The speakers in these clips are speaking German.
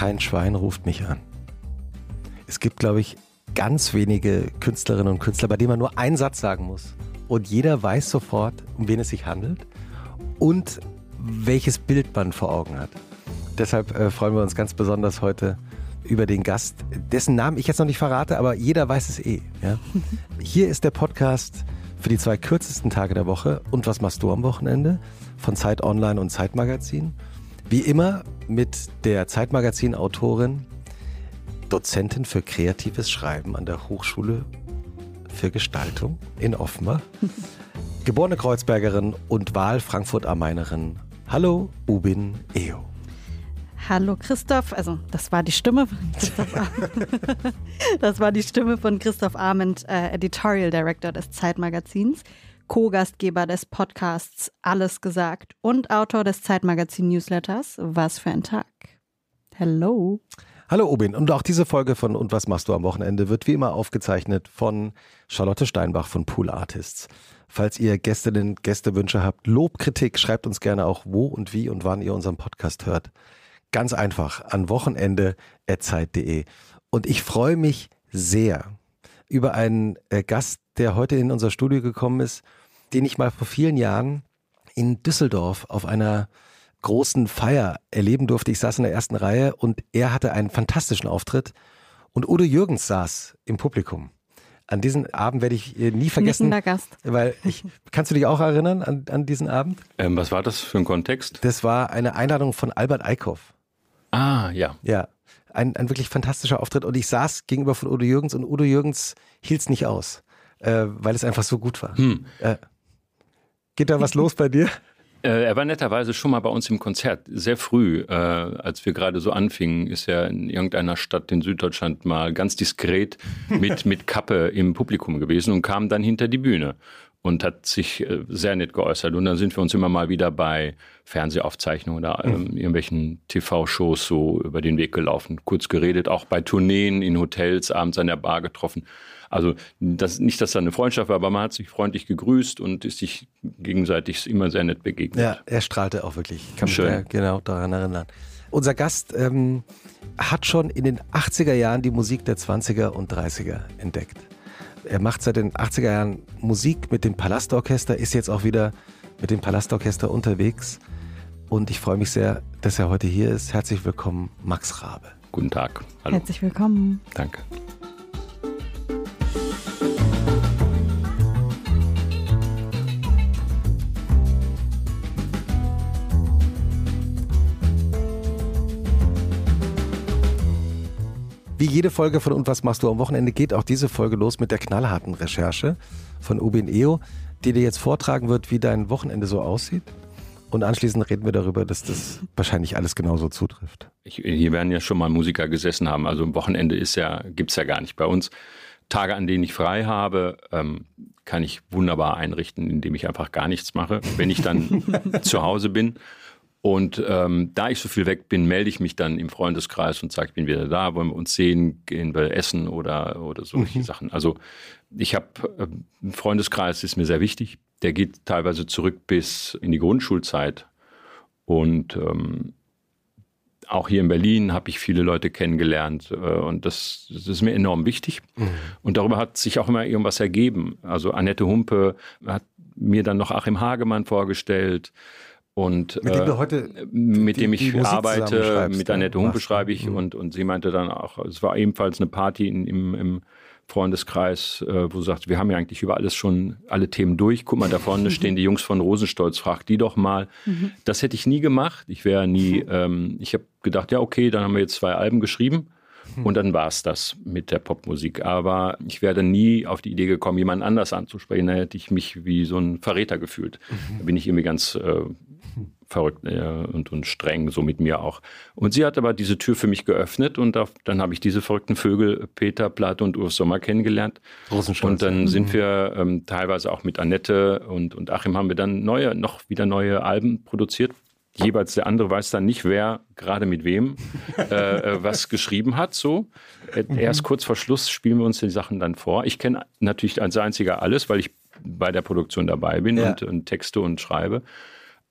kein Schwein ruft mich an. Es gibt, glaube ich, ganz wenige Künstlerinnen und Künstler, bei denen man nur einen Satz sagen muss. Und jeder weiß sofort, um wen es sich handelt und welches Bild man vor Augen hat. Deshalb äh, freuen wir uns ganz besonders heute über den Gast, dessen Namen ich jetzt noch nicht verrate, aber jeder weiß es eh. Ja? Hier ist der Podcast für die zwei kürzesten Tage der Woche und was machst du am Wochenende von Zeit Online und Zeitmagazin. Wie immer mit der Zeitmagazin-Autorin, Dozentin für kreatives Schreiben an der Hochschule für Gestaltung in Offenbach, geborene Kreuzbergerin und Wahl-Frankfurt-Am-Mainerin. Hallo, Ubin Eo. Hallo Christoph, also das war die Stimme von Christoph Das war die Stimme von Christoph Arment, äh, Editorial Director des Zeitmagazins, Co-Gastgeber des Podcasts Alles gesagt und Autor des Zeitmagazin Newsletters Was für ein Tag. Hello. Hallo Obin und auch diese Folge von Und was machst du am Wochenende wird wie immer aufgezeichnet von Charlotte Steinbach von Pool Artists. Falls ihr Gästinnen, Gästewünsche habt, Lob, Kritik, schreibt uns gerne auch wo und wie und wann ihr unseren Podcast hört. Ganz einfach an wochenende.zeit.de. Und ich freue mich sehr über einen äh, Gast, der heute in unser Studio gekommen ist, den ich mal vor vielen Jahren in Düsseldorf auf einer großen Feier erleben durfte. Ich saß in der ersten Reihe und er hatte einen fantastischen Auftritt und Udo Jürgens saß im Publikum. An diesen Abend werde ich äh, nie vergessen. Gast. Weil ich, kannst du dich auch erinnern an, an diesen Abend? Ähm, was war das für ein Kontext? Das war eine Einladung von Albert Eickhoff. Ah, ja. Ja. Ein, ein wirklich fantastischer Auftritt. Und ich saß gegenüber von Udo Jürgens und Udo Jürgens hielt es nicht aus, äh, weil es einfach so gut war. Hm. Äh, geht da was los bei dir? Äh, er war netterweise schon mal bei uns im Konzert, sehr früh, äh, als wir gerade so anfingen, ist er in irgendeiner Stadt in Süddeutschland mal ganz diskret mit, mit Kappe im Publikum gewesen und kam dann hinter die Bühne und hat sich äh, sehr nett geäußert. Und dann sind wir uns immer mal wieder bei Fernsehaufzeichnungen oder ähm, mhm. irgendwelchen TV-Shows so über den Weg gelaufen, kurz geredet, auch bei Tourneen in Hotels, abends an der Bar getroffen. Also das, nicht, dass da eine Freundschaft war, aber man hat sich freundlich gegrüßt und ist sich gegenseitig immer sehr nett begegnet. Ja, er strahlte auch wirklich. Ich kann mich Schön. genau daran erinnern. Unser Gast ähm, hat schon in den 80er Jahren die Musik der 20er und 30er entdeckt. Er macht seit den 80er Jahren Musik mit dem Palastorchester, ist jetzt auch wieder mit dem Palastorchester unterwegs. Und ich freue mich sehr, dass er heute hier ist. Herzlich willkommen, Max Rabe. Guten Tag. Hallo. Herzlich willkommen. Danke. Wie jede Folge von Und was machst du am Wochenende geht auch diese Folge los mit der knallharten Recherche von Ubin Eo, die dir jetzt vortragen wird, wie dein Wochenende so aussieht. Und anschließend reden wir darüber, dass das wahrscheinlich alles genauso zutrifft. Ich, hier werden ja schon mal Musiker gesessen haben. Also ein Wochenende ist ja, gibt es ja gar nicht bei uns. Tage, an denen ich frei habe, ähm, kann ich wunderbar einrichten, indem ich einfach gar nichts mache. Wenn ich dann zu Hause bin und ähm, da ich so viel weg bin, melde ich mich dann im Freundeskreis und sage, ich bin wieder da, wollen wir uns sehen, gehen wir essen oder, oder solche mhm. Sachen. Also ich habe, äh, Freundeskreis ist mir sehr wichtig. Der geht teilweise zurück bis in die Grundschulzeit. Und ähm, auch hier in Berlin habe ich viele Leute kennengelernt äh, und das, das, ist mir enorm wichtig. Mhm. Und darüber hat sich auch immer irgendwas ergeben. Also Annette Humpe hat mir dann noch Achim Hagemann vorgestellt. Und mit dem, äh, heute mit die, dem ich arbeite, mit Annette Humpe schreibe ich mhm. und, und sie meinte dann auch, es war ebenfalls eine Party in, im, im Freundeskreis, äh, wo sie sagt, wir haben ja eigentlich über alles schon alle Themen durch. Guck mal, da vorne stehen die Jungs von Rosenstolz, frag die doch mal. Mhm. Das hätte ich nie gemacht. Ich wäre nie, ähm, ich habe gedacht, ja, okay, dann haben wir jetzt zwei Alben geschrieben. Mhm. Und dann war es das mit der Popmusik. Aber ich wäre nie auf die Idee gekommen, jemanden anders anzusprechen. Da hätte ich mich wie so ein Verräter gefühlt. Mhm. Da bin ich irgendwie ganz äh, verrückt äh, und, und streng, so mit mir auch. Und sie hat aber diese Tür für mich geöffnet und auf, dann habe ich diese verrückten Vögel, Peter, Platte und Urs Sommer kennengelernt. Und dann sind mhm. wir ähm, teilweise auch mit Annette und, und Achim haben wir dann neue, noch wieder neue Alben produziert. Jeweils der andere weiß dann nicht, wer gerade mit wem äh, äh was geschrieben hat. So äh, mhm. erst kurz vor Schluss spielen wir uns die Sachen dann vor. Ich kenne natürlich als einziger alles, weil ich bei der Produktion dabei bin ja. und, und Texte und schreibe.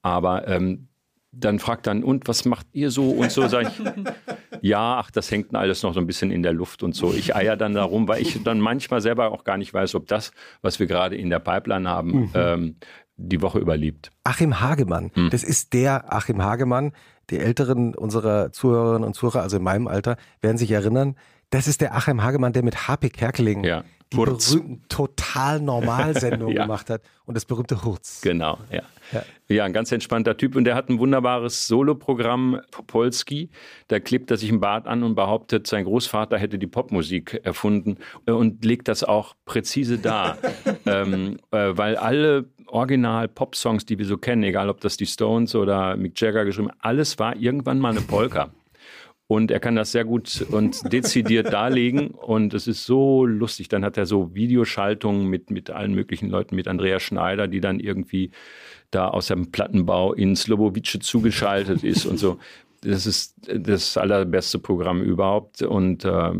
Aber ähm, dann fragt dann, und was macht ihr so und so? Sag ich, Ja, ach, das hängt alles noch so ein bisschen in der Luft und so. Ich eier dann darum, weil ich dann manchmal selber auch gar nicht weiß, ob das, was wir gerade in der Pipeline haben, mhm. ähm, die Woche überlebt. Achim Hagemann, mhm. das ist der Achim Hagemann. Die Älteren unserer Zuhörerinnen und Zuhörer, also in meinem Alter, werden sich erinnern, das ist der Achim Hagemann, der mit H.P. Kerkeling ja die Hurz. berühmten Total-Normal-Sendung ja. gemacht hat und das berühmte Hurz. Genau, ja. ja. ja. ein ganz entspannter Typ und der hat ein wunderbares Soloprogramm, Popolski. Da klebt er sich im Bart an und behauptet, sein Großvater hätte die Popmusik erfunden und legt das auch präzise dar, ähm, äh, weil alle Original-Pop-Songs, die wir so kennen, egal ob das die Stones oder Mick Jagger geschrieben, alles war irgendwann mal eine Polka. Und er kann das sehr gut und dezidiert darlegen. Und es ist so lustig. Dann hat er so Videoschaltungen mit, mit allen möglichen Leuten, mit Andreas Schneider, die dann irgendwie da aus dem Plattenbau in Slobowice zugeschaltet ist und so. Das ist das allerbeste Programm überhaupt. Und äh,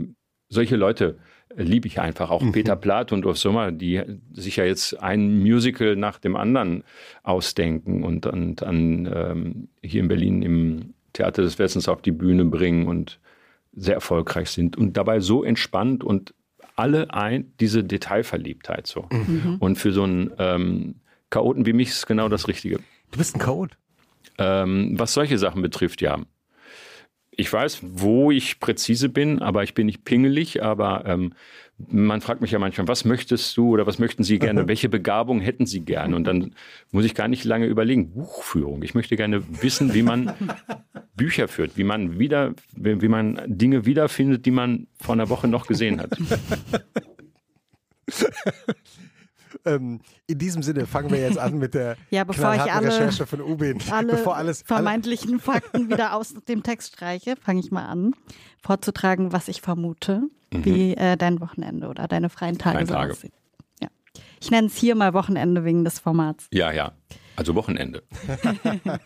solche Leute liebe ich einfach. Auch mhm. Peter Plath und Urs Sommer, die sich ja jetzt ein Musical nach dem anderen ausdenken und, und an ähm, hier in Berlin im Theater des Westens auf die Bühne bringen und sehr erfolgreich sind und dabei so entspannt und alle ein, diese Detailverliebtheit so. Mhm. Und für so einen ähm, Chaoten wie mich ist genau das Richtige. Du bist ein Chaot? Ähm, was solche Sachen betrifft, ja ich weiß, wo ich präzise bin, aber ich bin nicht pingelig. Aber ähm, man fragt mich ja manchmal, was möchtest du oder was möchten Sie gerne? Welche Begabung hätten Sie gerne? Und dann muss ich gar nicht lange überlegen. Buchführung. Ich möchte gerne wissen, wie man Bücher führt, wie man wieder, wie man Dinge wiederfindet, die man vor einer Woche noch gesehen hat. Ähm, in diesem Sinne fangen wir jetzt an mit der ja, bevor ich alle, Recherche von Ubin. Alle bevor alles, vermeintlichen alle Fakten wieder aus dem Text streiche, fange ich mal an, vorzutragen, was ich vermute, mhm. wie äh, dein Wochenende oder deine freien Tage, so aussehen. Ja. Ich nenne es hier mal Wochenende wegen des Formats. Ja, ja. Also Wochenende.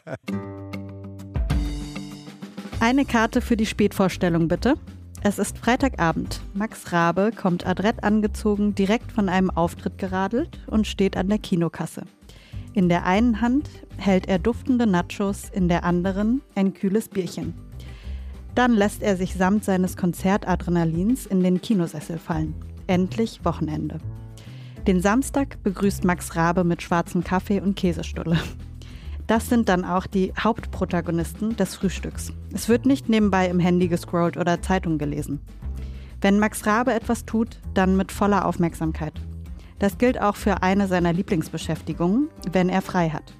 Eine Karte für die Spätvorstellung, bitte. Es ist Freitagabend. Max Rabe kommt adrett angezogen, direkt von einem Auftritt geradelt und steht an der Kinokasse. In der einen Hand hält er duftende Nachos, in der anderen ein kühles Bierchen. Dann lässt er sich samt seines Konzertadrenalins in den Kinosessel fallen. Endlich Wochenende. Den Samstag begrüßt Max Rabe mit schwarzem Kaffee und Käsestulle. Das sind dann auch die Hauptprotagonisten des Frühstücks. Es wird nicht nebenbei im Handy gescrollt oder Zeitung gelesen. Wenn Max Rabe etwas tut, dann mit voller Aufmerksamkeit. Das gilt auch für eine seiner Lieblingsbeschäftigungen, wenn er frei hat.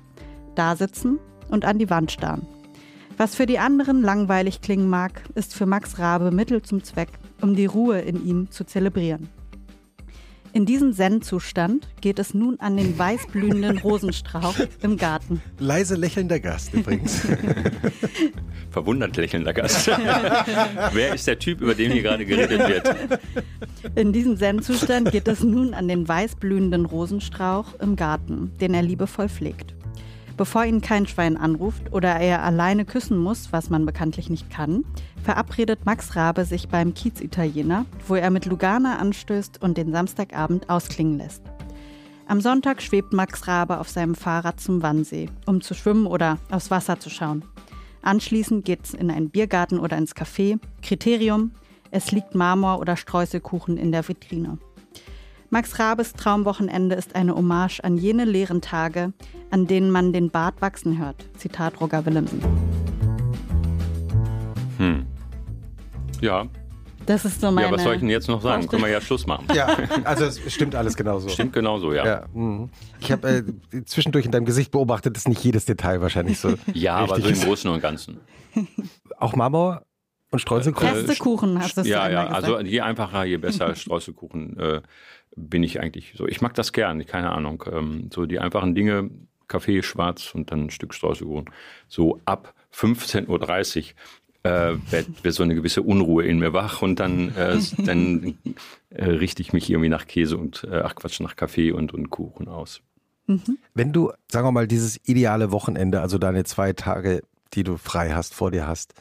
Da sitzen und an die Wand starren. Was für die anderen langweilig klingen mag, ist für Max Rabe Mittel zum Zweck, um die Ruhe in ihm zu zelebrieren. In diesem Zen-Zustand geht es nun an den weißblühenden Rosenstrauch im Garten. Leise lächelnder Gast übrigens. Verwundert lächelnder Gast. Wer ist der Typ, über den hier gerade geredet wird? In diesem Zen-Zustand geht es nun an den weißblühenden Rosenstrauch im Garten, den er liebevoll pflegt. Bevor ihn kein Schwein anruft oder er alleine küssen muss, was man bekanntlich nicht kann, verabredet Max Rabe sich beim Kiez-Italiener, wo er mit Lugana anstößt und den Samstagabend ausklingen lässt. Am Sonntag schwebt Max Rabe auf seinem Fahrrad zum Wannsee, um zu schwimmen oder aufs Wasser zu schauen. Anschließend geht's in einen Biergarten oder ins Café. Kriterium: Es liegt Marmor oder Streuselkuchen in der Vitrine. Max Rabes Traumwochenende ist eine Hommage an jene leeren Tage, an denen man den Bart wachsen hört. Zitat Roger Willemsen. Hm. Ja. Das ist so meine. Ja, was soll ich denn jetzt noch sagen? Können wir ja Schluss machen. Ja, also es stimmt alles genauso. Stimmt genauso, ja. ja mhm. ich habe äh, zwischendurch in deinem Gesicht beobachtet, dass nicht jedes Detail wahrscheinlich so. ja, aber so im Großen und Ganzen. Auch Marmor und Streuselkuchen. Beste Kuchen hast du Ja, ja, also je einfacher, je besser Streuselkuchen. Äh, bin ich eigentlich so. Ich mag das gern, keine Ahnung. Ähm, so die einfachen Dinge, Kaffee schwarz und dann ein Stück Streuselkuchen. So ab 15.30 Uhr äh, wird, wird so eine gewisse Unruhe in mir wach und dann, äh, dann äh, richte ich mich irgendwie nach Käse und, äh, ach Quatsch, nach Kaffee und, und Kuchen aus. Mhm. Wenn du, sagen wir mal, dieses ideale Wochenende, also deine zwei Tage, die du frei hast, vor dir hast,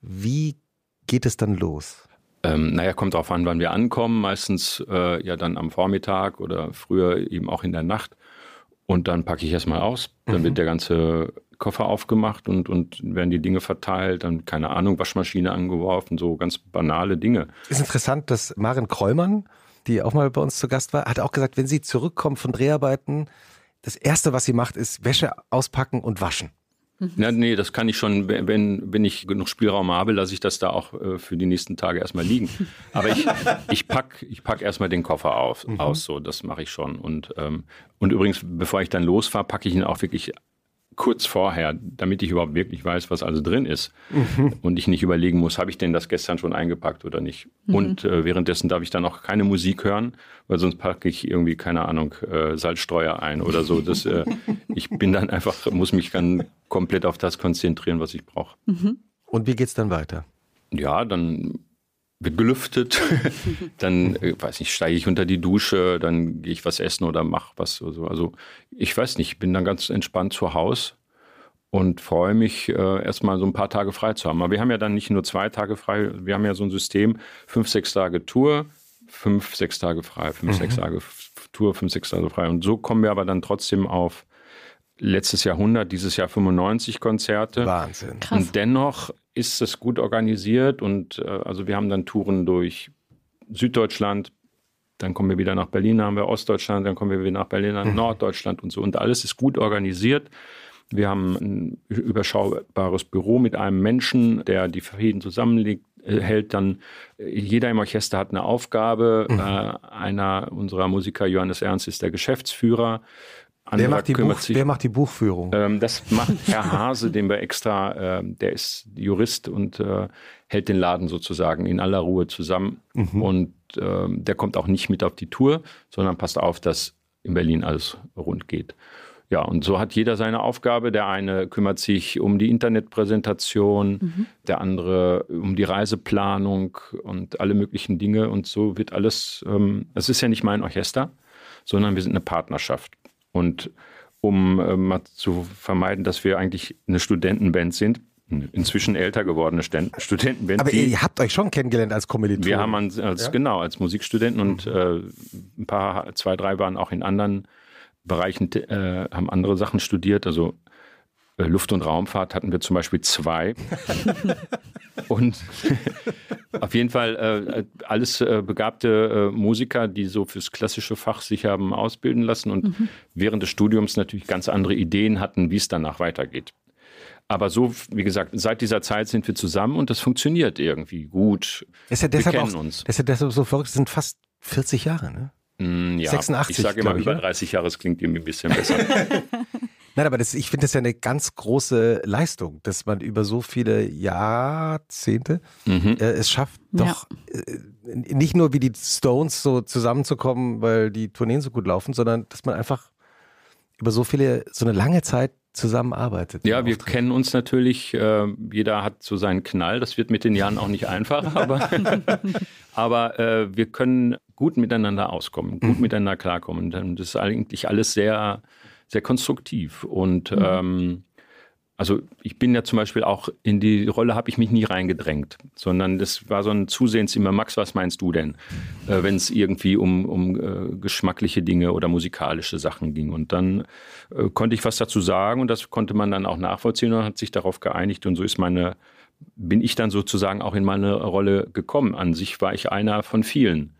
wie geht es dann los? Ähm, naja, kommt darauf an, wann wir ankommen. Meistens äh, ja dann am Vormittag oder früher eben auch in der Nacht. Und dann packe ich erstmal aus. Dann mhm. wird der ganze Koffer aufgemacht und, und werden die Dinge verteilt, dann, keine Ahnung, Waschmaschine angeworfen, so ganz banale Dinge. Ist interessant, dass Maren Kräumann, die auch mal bei uns zu Gast war, hat auch gesagt, wenn sie zurückkommt von Dreharbeiten, das Erste, was sie macht, ist Wäsche auspacken und waschen. Ja, nee, das kann ich schon, wenn, wenn ich genug Spielraum habe, lasse ich das da auch äh, für die nächsten Tage erstmal liegen. Aber ich, ich pack, ich pack erstmal den Koffer auf, mhm. aus, so, das mache ich schon. Und, ähm, und übrigens, bevor ich dann losfahre, packe ich ihn auch wirklich kurz vorher, damit ich überhaupt wirklich weiß, was also drin ist. Mhm. Und ich nicht überlegen muss, habe ich denn das gestern schon eingepackt oder nicht. Mhm. Und äh, währenddessen darf ich dann auch keine Musik hören, weil sonst packe ich irgendwie, keine Ahnung, äh, Salzstreuer ein oder so. Das, äh, ich bin dann einfach, muss mich dann komplett auf das konzentrieren, was ich brauche. Mhm. Und wie geht es dann weiter? Ja, dann wird gelüftet, dann äh, weiß nicht, steige ich unter die Dusche, dann gehe ich was essen oder mache was oder so. Also ich weiß nicht, bin dann ganz entspannt zu Hause und freue mich, äh, erstmal so ein paar Tage frei zu haben. Aber wir haben ja dann nicht nur zwei Tage frei, wir haben ja so ein System, fünf, sechs Tage Tour, fünf, sechs Tage frei, fünf, mhm. sechs Tage Tour, fünf, sechs Tage frei. Und so kommen wir aber dann trotzdem auf letztes Jahrhundert, dieses Jahr 95 Konzerte. Wahnsinn. Krass. Und dennoch ist es gut organisiert und äh, also wir haben dann Touren durch Süddeutschland, dann kommen wir wieder nach Berlin, dann haben wir Ostdeutschland, dann kommen wir wieder nach Berlin, nach mhm. Norddeutschland und so. Und alles ist gut organisiert. Wir haben ein überschaubares Büro mit einem Menschen, der die Fäden zusammenlegt, äh, hält dann, äh, jeder im Orchester hat eine Aufgabe. Mhm. Äh, einer unserer Musiker, Johannes Ernst, ist der Geschäftsführer. Wer macht, Buch, wer macht, die Buchführung? Ähm, das macht Herr Hase, den wir extra, äh, der ist Jurist und äh, hält den Laden sozusagen in aller Ruhe zusammen. Mhm. Und äh, der kommt auch nicht mit auf die Tour, sondern passt auf, dass in Berlin alles rund geht. Ja, und so hat jeder seine Aufgabe. Der eine kümmert sich um die Internetpräsentation, mhm. der andere um die Reiseplanung und alle möglichen Dinge. Und so wird alles, ähm, es ist ja nicht mein Orchester, sondern wir sind eine Partnerschaft. Und um äh, mal zu vermeiden, dass wir eigentlich eine Studentenband sind, inzwischen älter gewordene Studentenband. Aber ihr habt euch schon kennengelernt als Kommilitonen. Wir haben als, als ja? genau als Musikstudenten und mhm. äh, ein paar, zwei, drei waren auch in anderen Bereichen, äh, haben andere Sachen studiert. Also Luft- und Raumfahrt hatten wir zum Beispiel zwei. und auf jeden Fall äh, alles äh, begabte äh, Musiker, die so fürs klassische Fach sich haben ausbilden lassen und mhm. während des Studiums natürlich ganz andere Ideen hatten, wie es danach weitergeht. Aber so, wie gesagt, seit dieser Zeit sind wir zusammen und das funktioniert irgendwie gut. Ist ja deshalb wir kennen auch, uns. Das ist ja deshalb so verrückt, das sind fast 40 Jahre, ne? Mm, ja, 86. Ich sage immer über 30 Jahre, es klingt irgendwie ein bisschen besser. Nein, aber das, ich finde das ja eine ganz große Leistung, dass man über so viele Jahrzehnte mhm. äh, es schafft, doch ja. äh, nicht nur wie die Stones so zusammenzukommen, weil die Tourneen so gut laufen, sondern dass man einfach über so viele, so eine lange Zeit zusammenarbeitet. Ja, wir Auftritt. kennen uns natürlich, äh, jeder hat so seinen Knall, das wird mit den Jahren auch nicht einfacher, aber, aber äh, wir können gut miteinander auskommen, gut mhm. miteinander klarkommen. Das ist eigentlich alles sehr, sehr konstruktiv. Und mhm. ähm, also ich bin ja zum Beispiel auch in die Rolle habe ich mich nie reingedrängt, sondern das war so ein Zusehens immer, Max, was meinst du denn, äh, wenn es irgendwie um, um äh, geschmackliche Dinge oder musikalische Sachen ging. Und dann äh, konnte ich was dazu sagen und das konnte man dann auch nachvollziehen und hat sich darauf geeinigt. Und so ist meine, bin ich dann sozusagen auch in meine Rolle gekommen. An sich war ich einer von vielen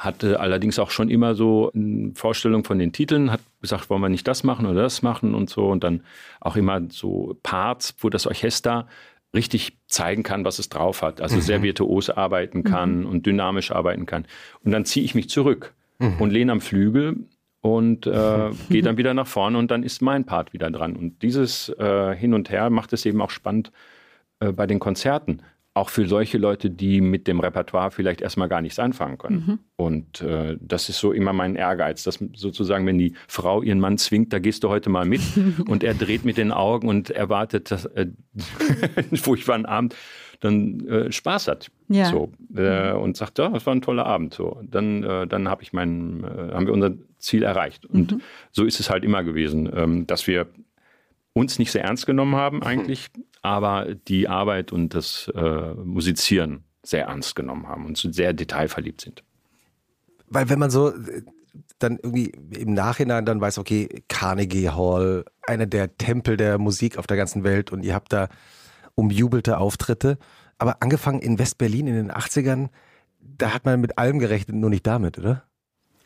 hatte allerdings auch schon immer so eine Vorstellung von den Titeln, hat gesagt, wollen wir nicht das machen oder das machen und so. Und dann auch immer so Parts, wo das Orchester richtig zeigen kann, was es drauf hat. Also mhm. sehr virtuos arbeiten kann mhm. und dynamisch arbeiten kann. Und dann ziehe ich mich zurück mhm. und lehne am Flügel und äh, gehe dann wieder nach vorne und dann ist mein Part wieder dran. Und dieses äh, Hin und Her macht es eben auch spannend äh, bei den Konzerten auch für solche Leute, die mit dem Repertoire vielleicht erstmal gar nichts anfangen können. Mhm. Und äh, das ist so immer mein Ehrgeiz, dass sozusagen, wenn die Frau ihren Mann zwingt, da gehst du heute mal mit und er dreht mit den Augen und erwartet, dass äh, furchtbaren Abend, dann äh, Spaß hat. Ja. So, äh, und sagt, ja, das war ein toller Abend. So, dann, äh, dann hab ich mein, äh, haben wir unser Ziel erreicht. Und mhm. so ist es halt immer gewesen, ähm, dass wir uns nicht sehr ernst genommen haben eigentlich, aber die Arbeit und das äh, Musizieren sehr ernst genommen haben und sehr detailverliebt sind. Weil wenn man so dann irgendwie im Nachhinein dann weiß, okay, Carnegie Hall, einer der Tempel der Musik auf der ganzen Welt und ihr habt da umjubelte Auftritte. Aber angefangen in West-Berlin in den 80ern, da hat man mit allem gerechnet, nur nicht damit, oder?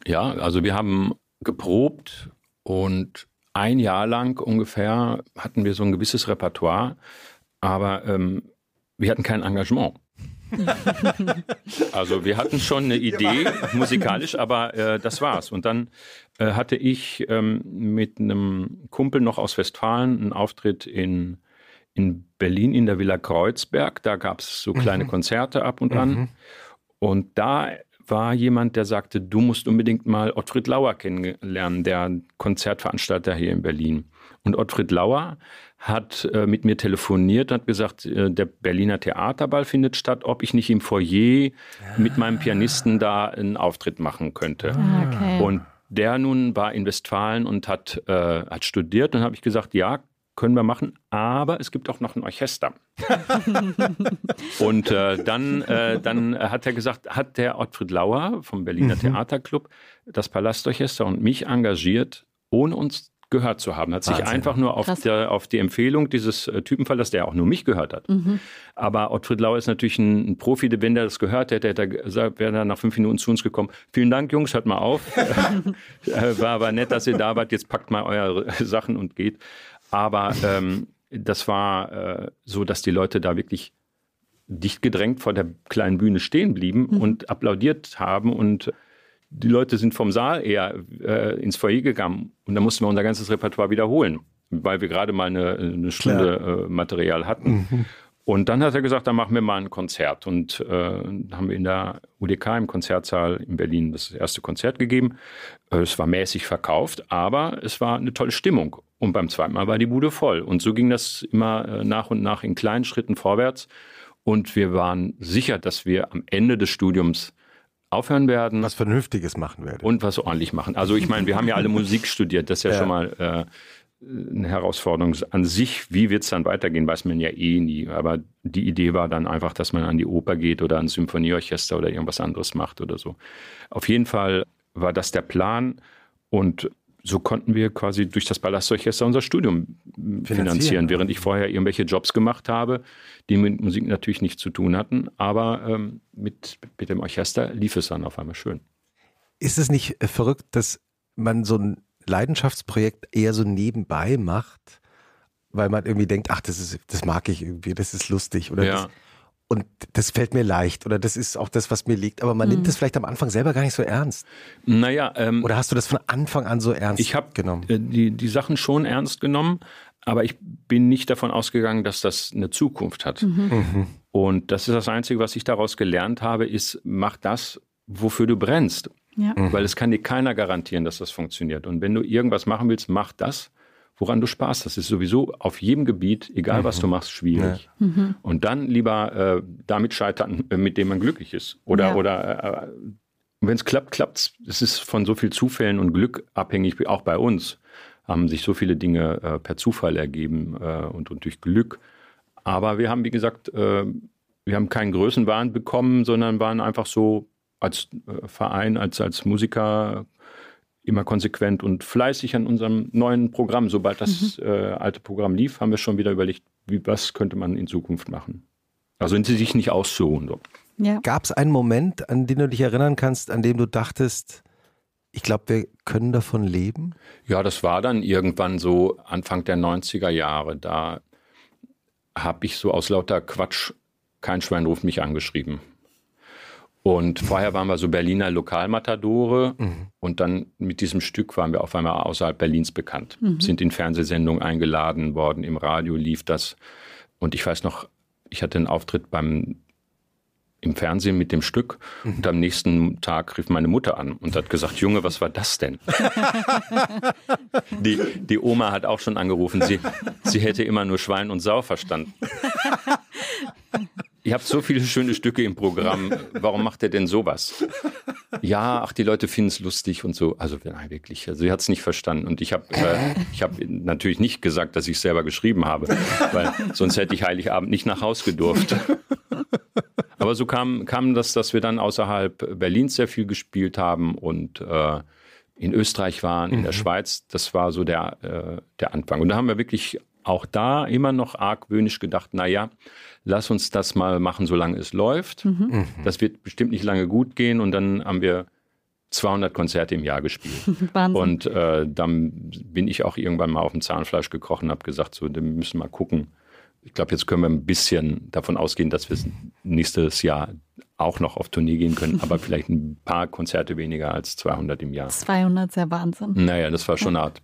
Ja, also wir haben geprobt und ein Jahr lang ungefähr hatten wir so ein gewisses Repertoire, aber ähm, wir hatten kein Engagement. also wir hatten schon eine Idee musikalisch, aber äh, das war's. Und dann äh, hatte ich ähm, mit einem Kumpel noch aus Westfalen einen Auftritt in, in Berlin in der Villa Kreuzberg. Da gab es so kleine mhm. Konzerte ab und an. Mhm. Und da war jemand, der sagte, du musst unbedingt mal Ottfried Lauer kennenlernen, der Konzertveranstalter hier in Berlin. Und Ottfried Lauer hat äh, mit mir telefoniert und hat gesagt, äh, der Berliner Theaterball findet statt, ob ich nicht im Foyer ah. mit meinem Pianisten da einen Auftritt machen könnte. Ah, okay. Und der nun war in Westfalen und hat, äh, hat studiert. Und habe ich gesagt, ja, können wir machen, aber es gibt auch noch ein Orchester. und äh, dann, äh, dann hat er gesagt, hat der Ottfried Lauer vom Berliner mhm. Theaterclub das Palastorchester und mich engagiert, ohne uns gehört zu haben. Hat sich Wahnsinn. einfach nur auf, der, auf, die Empfehlung dieses äh, Typen verlassen, der auch nur mich gehört hat. Mhm. Aber Ottfried Lauer ist natürlich ein, ein, Profi, wenn der das gehört hätte, hätte er gesagt, wäre er nach fünf Minuten zu uns gekommen. Vielen Dank, Jungs, hört mal auf. Äh, war aber nett, dass ihr da wart. Jetzt packt mal eure Sachen und geht. Aber ähm, das war äh, so, dass die Leute da wirklich dicht gedrängt vor der kleinen Bühne stehen blieben mhm. und applaudiert haben und die Leute sind vom Saal eher äh, ins Foyer gegangen und da mussten wir unser ganzes Repertoire wiederholen, weil wir gerade mal eine, eine Stunde äh, Material hatten. Mhm. Und dann hat er gesagt, dann machen wir mal ein Konzert. Und äh, haben wir in der UDK im Konzertsaal in Berlin das erste Konzert gegeben. Äh, es war mäßig verkauft, aber es war eine tolle Stimmung. Und beim zweiten Mal war die Bude voll. Und so ging das immer äh, nach und nach in kleinen Schritten vorwärts. Und wir waren sicher, dass wir am Ende des Studiums aufhören werden. Was Vernünftiges machen werden. Und was ordentlich machen. Also ich meine, wir haben ja alle Musik studiert. Das ist ja, ja. schon mal äh, eine Herausforderung an sich. Wie wird es dann weitergehen, weiß man ja eh nie. Aber die Idee war dann einfach, dass man an die Oper geht oder ans Symphonieorchester oder irgendwas anderes macht oder so. Auf jeden Fall war das der Plan. Und so konnten wir quasi durch das Ballastorchester unser Studium finanzieren, finanzieren, während ich vorher irgendwelche Jobs gemacht habe, die mit Musik natürlich nichts zu tun hatten. Aber ähm, mit, mit dem Orchester lief es dann auf einmal schön. Ist es nicht äh, verrückt, dass man so ein Leidenschaftsprojekt eher so nebenbei macht, weil man irgendwie denkt, ach, das ist, das mag ich irgendwie, das ist lustig oder ja. das, und das fällt mir leicht oder das ist auch das, was mir liegt. Aber man mhm. nimmt es vielleicht am Anfang selber gar nicht so ernst. Naja. Ähm, oder hast du das von Anfang an so ernst ich hab, genommen? Ich äh, habe die, die Sachen schon ernst genommen, aber ich bin nicht davon ausgegangen, dass das eine Zukunft hat. Mhm. Mhm. Und das ist das Einzige, was ich daraus gelernt habe, ist, mach das, wofür du brennst. Ja. Mhm. Weil es kann dir keiner garantieren, dass das funktioniert. Und wenn du irgendwas machen willst, mach das, woran du Spaß hast. Das ist sowieso auf jedem Gebiet, egal mhm. was du machst, schwierig. Ja. Mhm. Und dann lieber äh, damit scheitern, äh, mit dem man glücklich ist. Oder, ja. oder äh, wenn es klappt, klappt es. ist von so vielen Zufällen und Glück abhängig, auch bei uns haben sich so viele Dinge äh, per Zufall ergeben äh, und, und durch Glück. Aber wir haben, wie gesagt, äh, wir haben keinen Größenwahn bekommen, sondern waren einfach so als Verein, als, als Musiker immer konsequent und fleißig an unserem neuen Programm. Sobald das mhm. äh, alte Programm lief, haben wir schon wieder überlegt, wie, was könnte man in Zukunft machen. Also wenn sie sich nicht aussuchen. So. Ja. Gab es einen Moment, an den du dich erinnern kannst, an dem du dachtest, ich glaube, wir können davon leben? Ja, das war dann irgendwann so Anfang der 90er Jahre. Da habe ich so aus lauter Quatsch, kein Schwein ruft mich angeschrieben. Und vorher waren wir so Berliner Lokalmatadore mhm. und dann mit diesem Stück waren wir auf einmal außerhalb Berlins bekannt. Mhm. Sind in Fernsehsendungen eingeladen worden, im Radio lief das. Und ich weiß noch, ich hatte einen Auftritt beim im Fernsehen mit dem Stück mhm. und am nächsten Tag rief meine Mutter an und hat gesagt, Junge, was war das denn? die, die Oma hat auch schon angerufen, sie, sie hätte immer nur Schwein und Sau verstanden. Ihr habt so viele schöne Stücke im Programm. Warum macht ihr denn sowas? Ja, ach, die Leute finden es lustig und so. Also nein, wirklich. Also sie hat es nicht verstanden. Und ich habe äh, ich hab natürlich nicht gesagt, dass ich es selber geschrieben habe, weil sonst hätte ich Heiligabend nicht nach Haus gedurft. Aber so kam, kam das, dass wir dann außerhalb Berlins sehr viel gespielt haben und äh, in Österreich waren, in mhm. der Schweiz. Das war so der, äh, der Anfang. Und da haben wir wirklich auch da immer noch argwöhnisch gedacht, naja, lass uns das mal machen, solange es läuft. Mhm. mhm. Das wird bestimmt nicht lange gut gehen. Und dann haben wir 200 Konzerte im Jahr gespielt. Wahnsinn. Und äh, dann bin ich auch irgendwann mal auf dem Zahnfleisch gekrochen und habe gesagt, so, wir müssen mal gucken. Ich glaube, jetzt können wir ein bisschen davon ausgehen, dass wir nächstes Jahr auch noch auf Tournee gehen können, aber vielleicht ein paar Konzerte weniger als 200 im Jahr. 200 ist ja Wahnsinn. Naja, das war schon hart.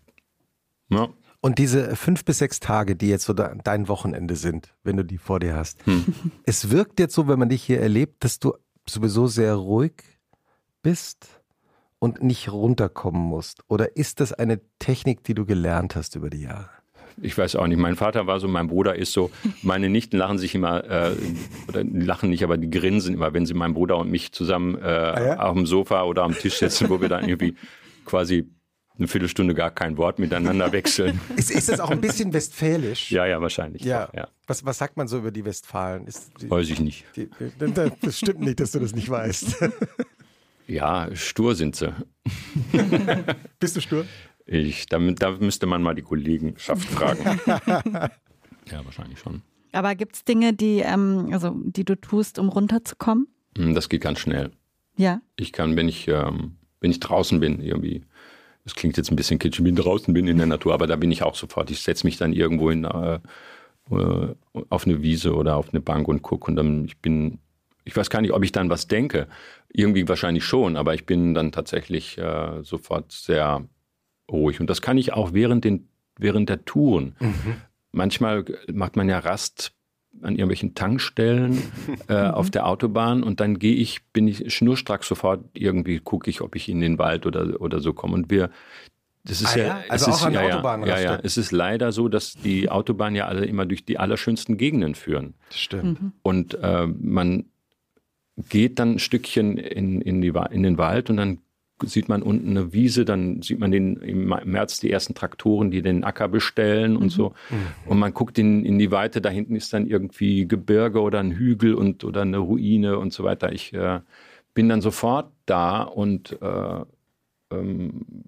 Ja. Und diese fünf bis sechs Tage, die jetzt so dein Wochenende sind, wenn du die vor dir hast, hm. es wirkt jetzt so, wenn man dich hier erlebt, dass du sowieso sehr ruhig bist und nicht runterkommen musst? Oder ist das eine Technik, die du gelernt hast über die Jahre? Ich weiß auch nicht. Mein Vater war so, mein Bruder ist so. Meine Nichten lachen sich immer, äh, oder die lachen nicht, aber die grinsen immer, wenn sie meinen Bruder und mich zusammen äh, ah, ja? auf dem Sofa oder am Tisch sitzen, wo wir dann irgendwie quasi eine Viertelstunde gar kein Wort miteinander wechseln. Ist, ist das auch ein bisschen westfälisch? Ja, ja, wahrscheinlich. Ja. Auch, ja. Was, was sagt man so über die Westfalen? Die, Weiß ich nicht. Die, das stimmt nicht, dass du das nicht weißt. Ja, stur sind sie. Bist du stur? Ich, da, da müsste man mal die Kollegenschaft fragen. ja, wahrscheinlich schon. Aber gibt es Dinge, die, ähm, also, die du tust, um runterzukommen? Hm, das geht ganz schnell. Ja. Ich kann, wenn ich, ähm, wenn ich draußen bin, irgendwie, das klingt jetzt ein bisschen kitschig, bin draußen bin in der Natur, aber da bin ich auch sofort. Ich setze mich dann irgendwo in, äh, äh, auf eine Wiese oder auf eine Bank und gucke und dann, ich bin ich weiß gar nicht, ob ich dann was denke. Irgendwie wahrscheinlich schon, aber ich bin dann tatsächlich äh, sofort sehr ruhig. Und das kann ich auch während, den, während der Touren. Mhm. Manchmal macht man ja Rast an irgendwelchen Tankstellen äh, auf der Autobahn und dann gehe ich, bin ich schnurstracks sofort irgendwie, gucke ich, ob ich in den Wald oder, oder so komme. Und wir, das ist ah, ja, ja, also auch ist, an ja, Autobahnen. Ja, ja, es ist leider so, dass die Autobahnen ja alle immer durch die allerschönsten Gegenden führen. Stimmt. Mhm. Und äh, man geht dann ein Stückchen in, in, die, in den Wald und dann sieht man unten eine Wiese, dann sieht man den, im März die ersten Traktoren, die den Acker bestellen und mhm. so. Mhm. Und man guckt in, in die Weite, da hinten ist dann irgendwie Gebirge oder ein Hügel und oder eine Ruine und so weiter. Ich äh, bin dann sofort da und äh, ähm,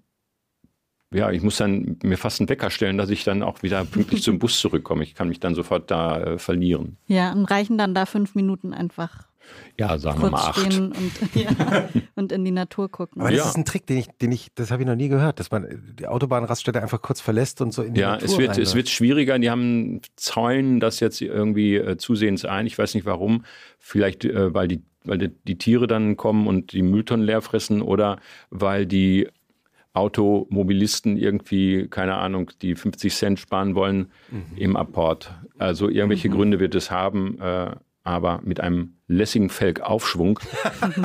ja, ich muss dann mir fast einen Wecker stellen, dass ich dann auch wieder pünktlich zum Bus zurückkomme. Ich kann mich dann sofort da äh, verlieren. Ja, und reichen dann da fünf Minuten einfach ja, sagen wir mal acht. Und, ja, und, in die Natur gucken. Aber das ja. ist ein Trick, den ich, den ich, das habe ich noch nie gehört, dass man die Autobahnraststätte einfach kurz verlässt und so in die ja, Natur Ja, es wird, es wird schwieriger. Die haben Zäunen das jetzt irgendwie äh, zusehends ein. Ich weiß nicht warum. Vielleicht, äh, weil die weil die, die Tiere dann kommen und die Mülltonnen leer fressen oder weil die Automobilisten irgendwie, keine Ahnung, die 50 Cent sparen wollen mhm. im Apport. Also irgendwelche mhm. Gründe wird es haben. Äh, aber mit einem lässigen Felgaufschwung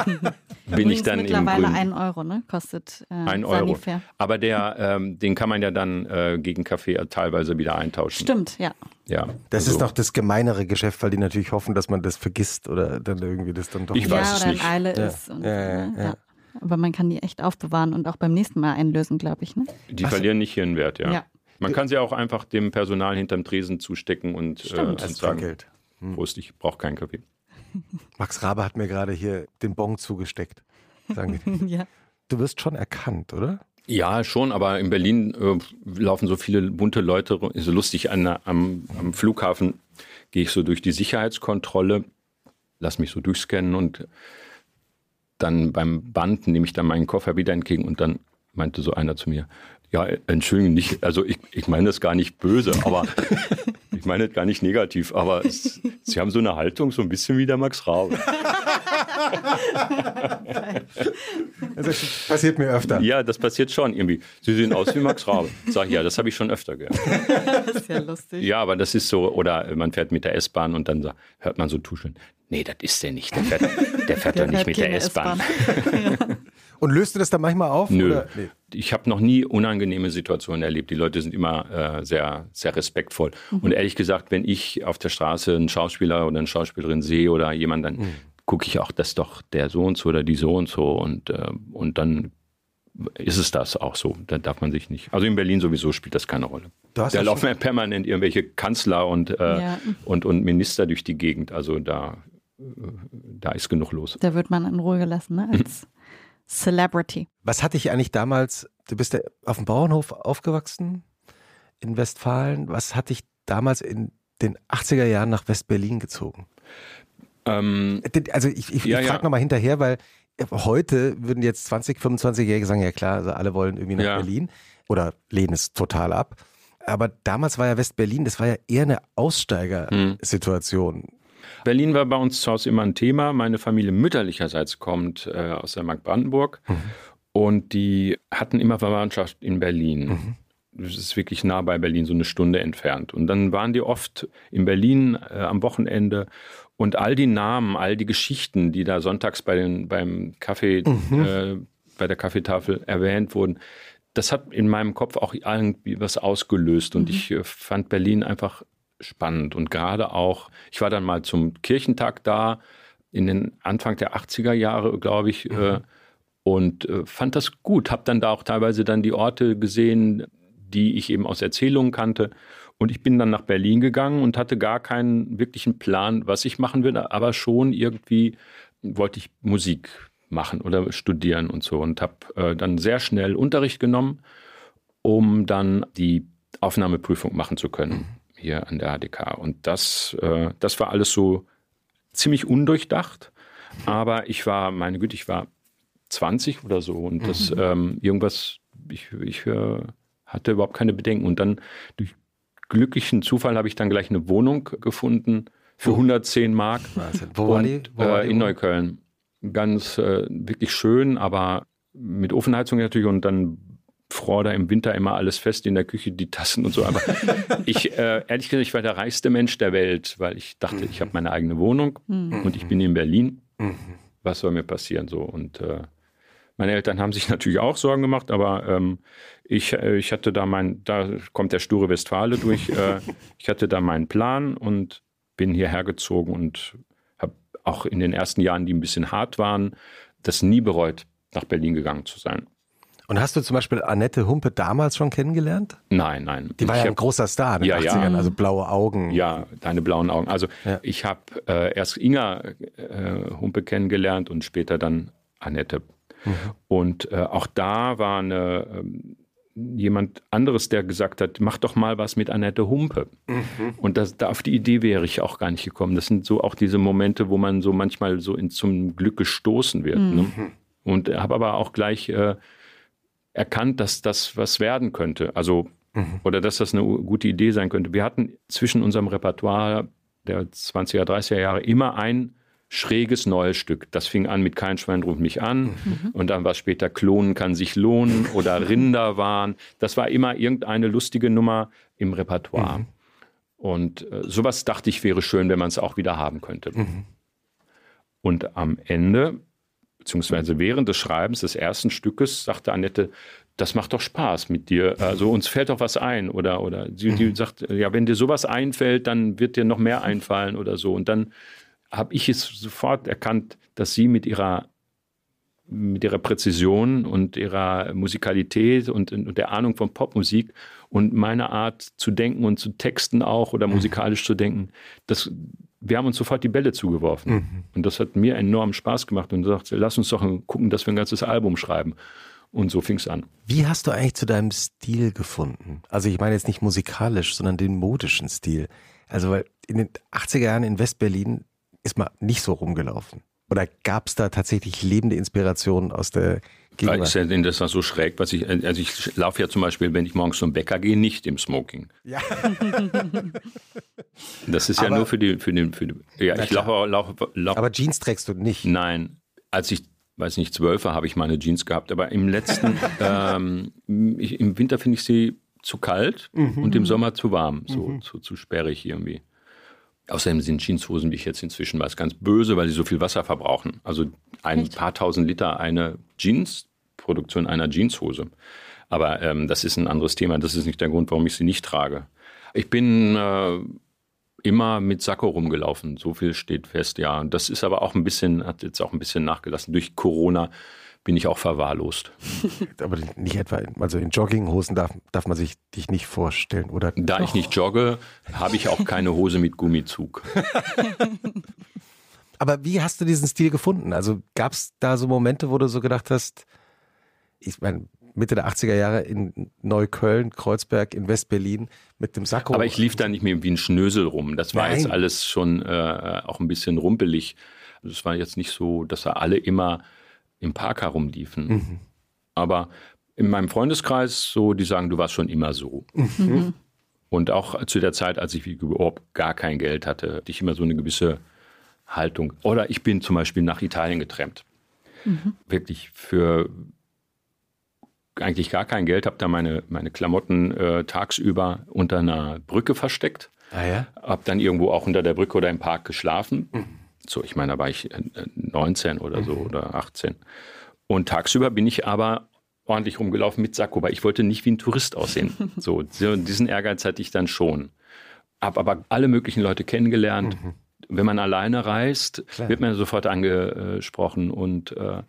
bin ich dann mittlerweile im Grün. ein Euro, ne? Kostet äh, ein Euro. Aber der, ähm, den kann man ja dann äh, gegen Kaffee teilweise wieder eintauschen. Stimmt, ja. Ja. Das also. ist noch das gemeinere Geschäft, weil die natürlich hoffen, dass man das vergisst oder dann irgendwie das dann doch. Ich weiß ja, es oder nicht. Eile ja. ist. Und, ja, ja, Aber man kann die echt aufbewahren und auch beim nächsten Mal einlösen, glaube ich. Ne? Die Was? verlieren nicht ihren Wert, ja. Man kann sie auch einfach dem Personal hinterm Tresen zustecken und, äh, und sagen, Geld. Hm. Prost, ich brauche keinen Kaffee. Max Rabe hat mir gerade hier den Bon zugesteckt. Sagen ja. Du wirst schon erkannt, oder? Ja, schon, aber in Berlin äh, laufen so viele bunte Leute, so lustig an, am, am Flughafen gehe ich so durch die Sicherheitskontrolle, lass mich so durchscannen und dann beim Band nehme ich dann meinen Koffer wieder entgegen und dann meinte so einer zu mir, ja, entschuldigen nicht, also ich, ich meine das gar nicht böse, aber ich meine das gar nicht negativ, aber es, Sie haben so eine Haltung, so ein bisschen wie der Max Rabe. das passiert mir öfter. Ja, das passiert schon irgendwie. Sie sehen aus wie Max Rabe. Sag ich, ja, das habe ich schon öfter gehört. Das ist ja lustig. Ja, aber das ist so, oder man fährt mit der S-Bahn und dann hört man so tuscheln. Nee, das ist der nicht. Der fährt, der fährt doch nicht mit der S-Bahn. Ja. Und löst du das dann manchmal auf? Nö. Nee. Ich habe noch nie unangenehme Situationen erlebt. Die Leute sind immer äh, sehr, sehr respektvoll. Mhm. Und ehrlich gesagt, wenn ich auf der Straße einen Schauspieler oder eine Schauspielerin sehe oder jemanden, dann mhm. gucke ich auch, das ist doch der so und so oder die so und so. Und, äh, und dann ist es das auch so. Da darf man sich nicht. Also in Berlin sowieso spielt das keine Rolle. Da laufen ja permanent irgendwelche Kanzler und, äh, ja. und, und Minister durch die Gegend. Also da da ist genug los. Da wird man in Ruhe gelassen, ne? als Celebrity. Was hatte ich eigentlich damals, du bist ja auf dem Bauernhof aufgewachsen in Westfalen, was hatte ich damals in den 80er Jahren nach West-Berlin gezogen? Ähm, also ich, ich, ja, ich frage ja. nochmal hinterher, weil heute würden jetzt 20, 25-Jährige sagen, ja klar, also alle wollen irgendwie nach ja. Berlin oder lehnen es total ab. Aber damals war ja West-Berlin, das war ja eher eine Aussteigersituation. Hm. Berlin war bei uns zu Hause immer ein Thema. Meine Familie mütterlicherseits kommt äh, aus der Mark Brandenburg mhm. und die hatten immer Verwandtschaft in Berlin. Mhm. Das ist wirklich nah bei Berlin, so eine Stunde entfernt. Und dann waren die oft in Berlin äh, am Wochenende und all die Namen, all die Geschichten, die da sonntags bei den, beim Kaffee, mhm. äh, bei der Kaffeetafel erwähnt wurden, das hat in meinem Kopf auch irgendwie was ausgelöst. Und mhm. ich äh, fand Berlin einfach spannend. Und gerade auch, ich war dann mal zum Kirchentag da in den Anfang der 80er Jahre, glaube ich, mhm. äh, und äh, fand das gut. Habe dann da auch teilweise dann die Orte gesehen, die ich eben aus Erzählungen kannte. Und ich bin dann nach Berlin gegangen und hatte gar keinen wirklichen Plan, was ich machen will, aber schon irgendwie wollte ich Musik machen oder studieren und so und habe äh, dann sehr schnell Unterricht genommen, um dann die Aufnahmeprüfung machen zu können hier an der HDK. Und das, äh, das war alles so ziemlich undurchdacht, aber ich war, meine Güte, ich war 20 oder so und das mhm. ähm, irgendwas, ich, ich äh, hatte überhaupt keine Bedenken. Und dann durch glücklichen Zufall habe ich dann gleich eine Wohnung gefunden für 110 Mark. Wo war die? Wo war die? Äh, in Neukölln. Ganz äh, wirklich schön, aber mit Ofenheizung natürlich und dann fror da im Winter immer alles fest in der Küche, die Tassen und so. Aber ich, äh, ehrlich gesagt, ich war der reichste Mensch der Welt, weil ich dachte, ich habe meine eigene Wohnung mhm. und ich bin in Berlin. Mhm. Was soll mir passieren so? Und äh, meine Eltern haben sich natürlich auch Sorgen gemacht, aber ähm, ich, äh, ich hatte da mein, da kommt der sture Westfale durch. Äh, ich hatte da meinen Plan und bin hierher gezogen und habe auch in den ersten Jahren, die ein bisschen hart waren, das nie bereut, nach Berlin gegangen zu sein. Und hast du zum Beispiel Annette Humpe damals schon kennengelernt? Nein, nein. Die war ich ja ein großer Star in den ja, 80ern, ja. also blaue Augen. Ja, deine blauen Augen. Also ja. ich habe äh, erst Inga äh, Humpe kennengelernt und später dann Annette Mhm. Und äh, auch da war eine, ähm, jemand anderes, der gesagt hat, mach doch mal was mit Annette Humpe. Mhm. Und das, da auf die Idee wäre ich auch gar nicht gekommen. Das sind so auch diese Momente, wo man so manchmal so in, zum Glück gestoßen wird. Ne? Mhm. Ne? Und habe aber auch gleich äh, erkannt, dass das was werden könnte. Also, mhm. oder dass das eine gute Idee sein könnte. Wir hatten zwischen unserem Repertoire der 20er, 30er Jahre immer ein schräges neues Stück. Das fing an mit Kein Schwein ruft mich an mhm. und dann war später Klonen kann sich lohnen oder Rinderwahn. Das war immer irgendeine lustige Nummer im Repertoire. Mhm. Und äh, sowas dachte ich wäre schön, wenn man es auch wieder haben könnte. Mhm. Und am Ende, beziehungsweise während des Schreibens des ersten Stückes, sagte Annette, das macht doch Spaß mit dir. Also uns fällt doch was ein. Oder, oder sie, die mhm. sagt, ja, wenn dir sowas einfällt, dann wird dir noch mehr einfallen oder so. Und dann habe ich es sofort erkannt, dass sie mit ihrer mit ihrer Präzision und ihrer Musikalität und, und, der Ahnung von Popmusik und meiner Art zu denken und zu texten auch oder mhm. musikalisch zu denken, das, wir haben uns sofort die Bälle zugeworfen. Mhm. Und das hat mir enorm Spaß gemacht und sagte, lass uns doch gucken, dass wir ein ganzes Album schreiben. Und so fing es an. Wie hast du eigentlich zu deinem Stil gefunden? Also ich meine jetzt nicht musikalisch, sondern den modischen Stil. Also weil in den 80er Jahren in Westberlin, ist man nicht so rumgelaufen? Oder gab es da tatsächlich lebende Inspirationen aus der Gegenwart? Ja, ich das war so schräg, was ich, also ich laufe ja zum Beispiel, wenn ich morgens zum Bäcker gehe, nicht im Smoking. Ja. das ist ja Aber, nur für die, für den, für die, ja, ich laufe, laufe, laufe. Aber Jeans trägst du nicht? Nein. Als ich, weiß nicht, zwölf war, habe ich meine Jeans gehabt. Aber im letzten, ähm, ich, im Winter finde ich sie zu kalt mhm. und im Sommer zu warm, so mhm. zu, zu sperrig irgendwie. Außerdem sind Jeanshosen, wie ich jetzt inzwischen weiß, ganz böse, weil sie so viel Wasser verbrauchen. Also ein Echt? paar tausend Liter eine Jeans, Produktion einer Jeanshose. Aber ähm, das ist ein anderes Thema. Das ist nicht der Grund, warum ich sie nicht trage. Ich bin äh, immer mit Sakko rumgelaufen. So viel steht fest, ja. Das ist aber auch ein bisschen, hat jetzt auch ein bisschen nachgelassen. Durch Corona bin ich auch verwahrlost. Aber nicht etwa, also in Jogginghosen darf, darf man sich dich nicht vorstellen, oder? Da ich nicht jogge, habe ich auch keine Hose mit Gummizug. Aber wie hast du diesen Stil gefunden? Also gab es da so Momente, wo du so gedacht hast, ich meine, Mitte der 80er Jahre in Neukölln, Kreuzberg, in Westberlin mit dem Sakko. Aber ich lief da nicht mehr wie ein Schnösel rum. Das war Nein. jetzt alles schon äh, auch ein bisschen rumpelig. Es war jetzt nicht so, dass da alle immer im Park herumliefen. Mhm. Aber in meinem Freundeskreis, so, die sagen, du warst schon immer so. Mhm. Und auch zu der Zeit, als ich überhaupt gar kein Geld hatte, hatte ich immer so eine gewisse Haltung. Oder ich bin zum Beispiel nach Italien getrennt. Mhm. Wirklich für eigentlich gar kein Geld, habe da meine, meine Klamotten äh, tagsüber unter einer Brücke versteckt. Ah ja? Habe dann irgendwo auch unter der Brücke oder im Park geschlafen. Mhm. So, ich meine, da war ich 19 äh, oder so mhm. oder 18. Und tagsüber bin ich aber ordentlich rumgelaufen mit Sakko, weil ich wollte nicht wie ein Tourist aussehen. so, diesen Ehrgeiz hatte ich dann schon. Habe aber alle möglichen Leute kennengelernt. Mhm wenn man alleine reist, Klar. wird man sofort angesprochen. Und äh,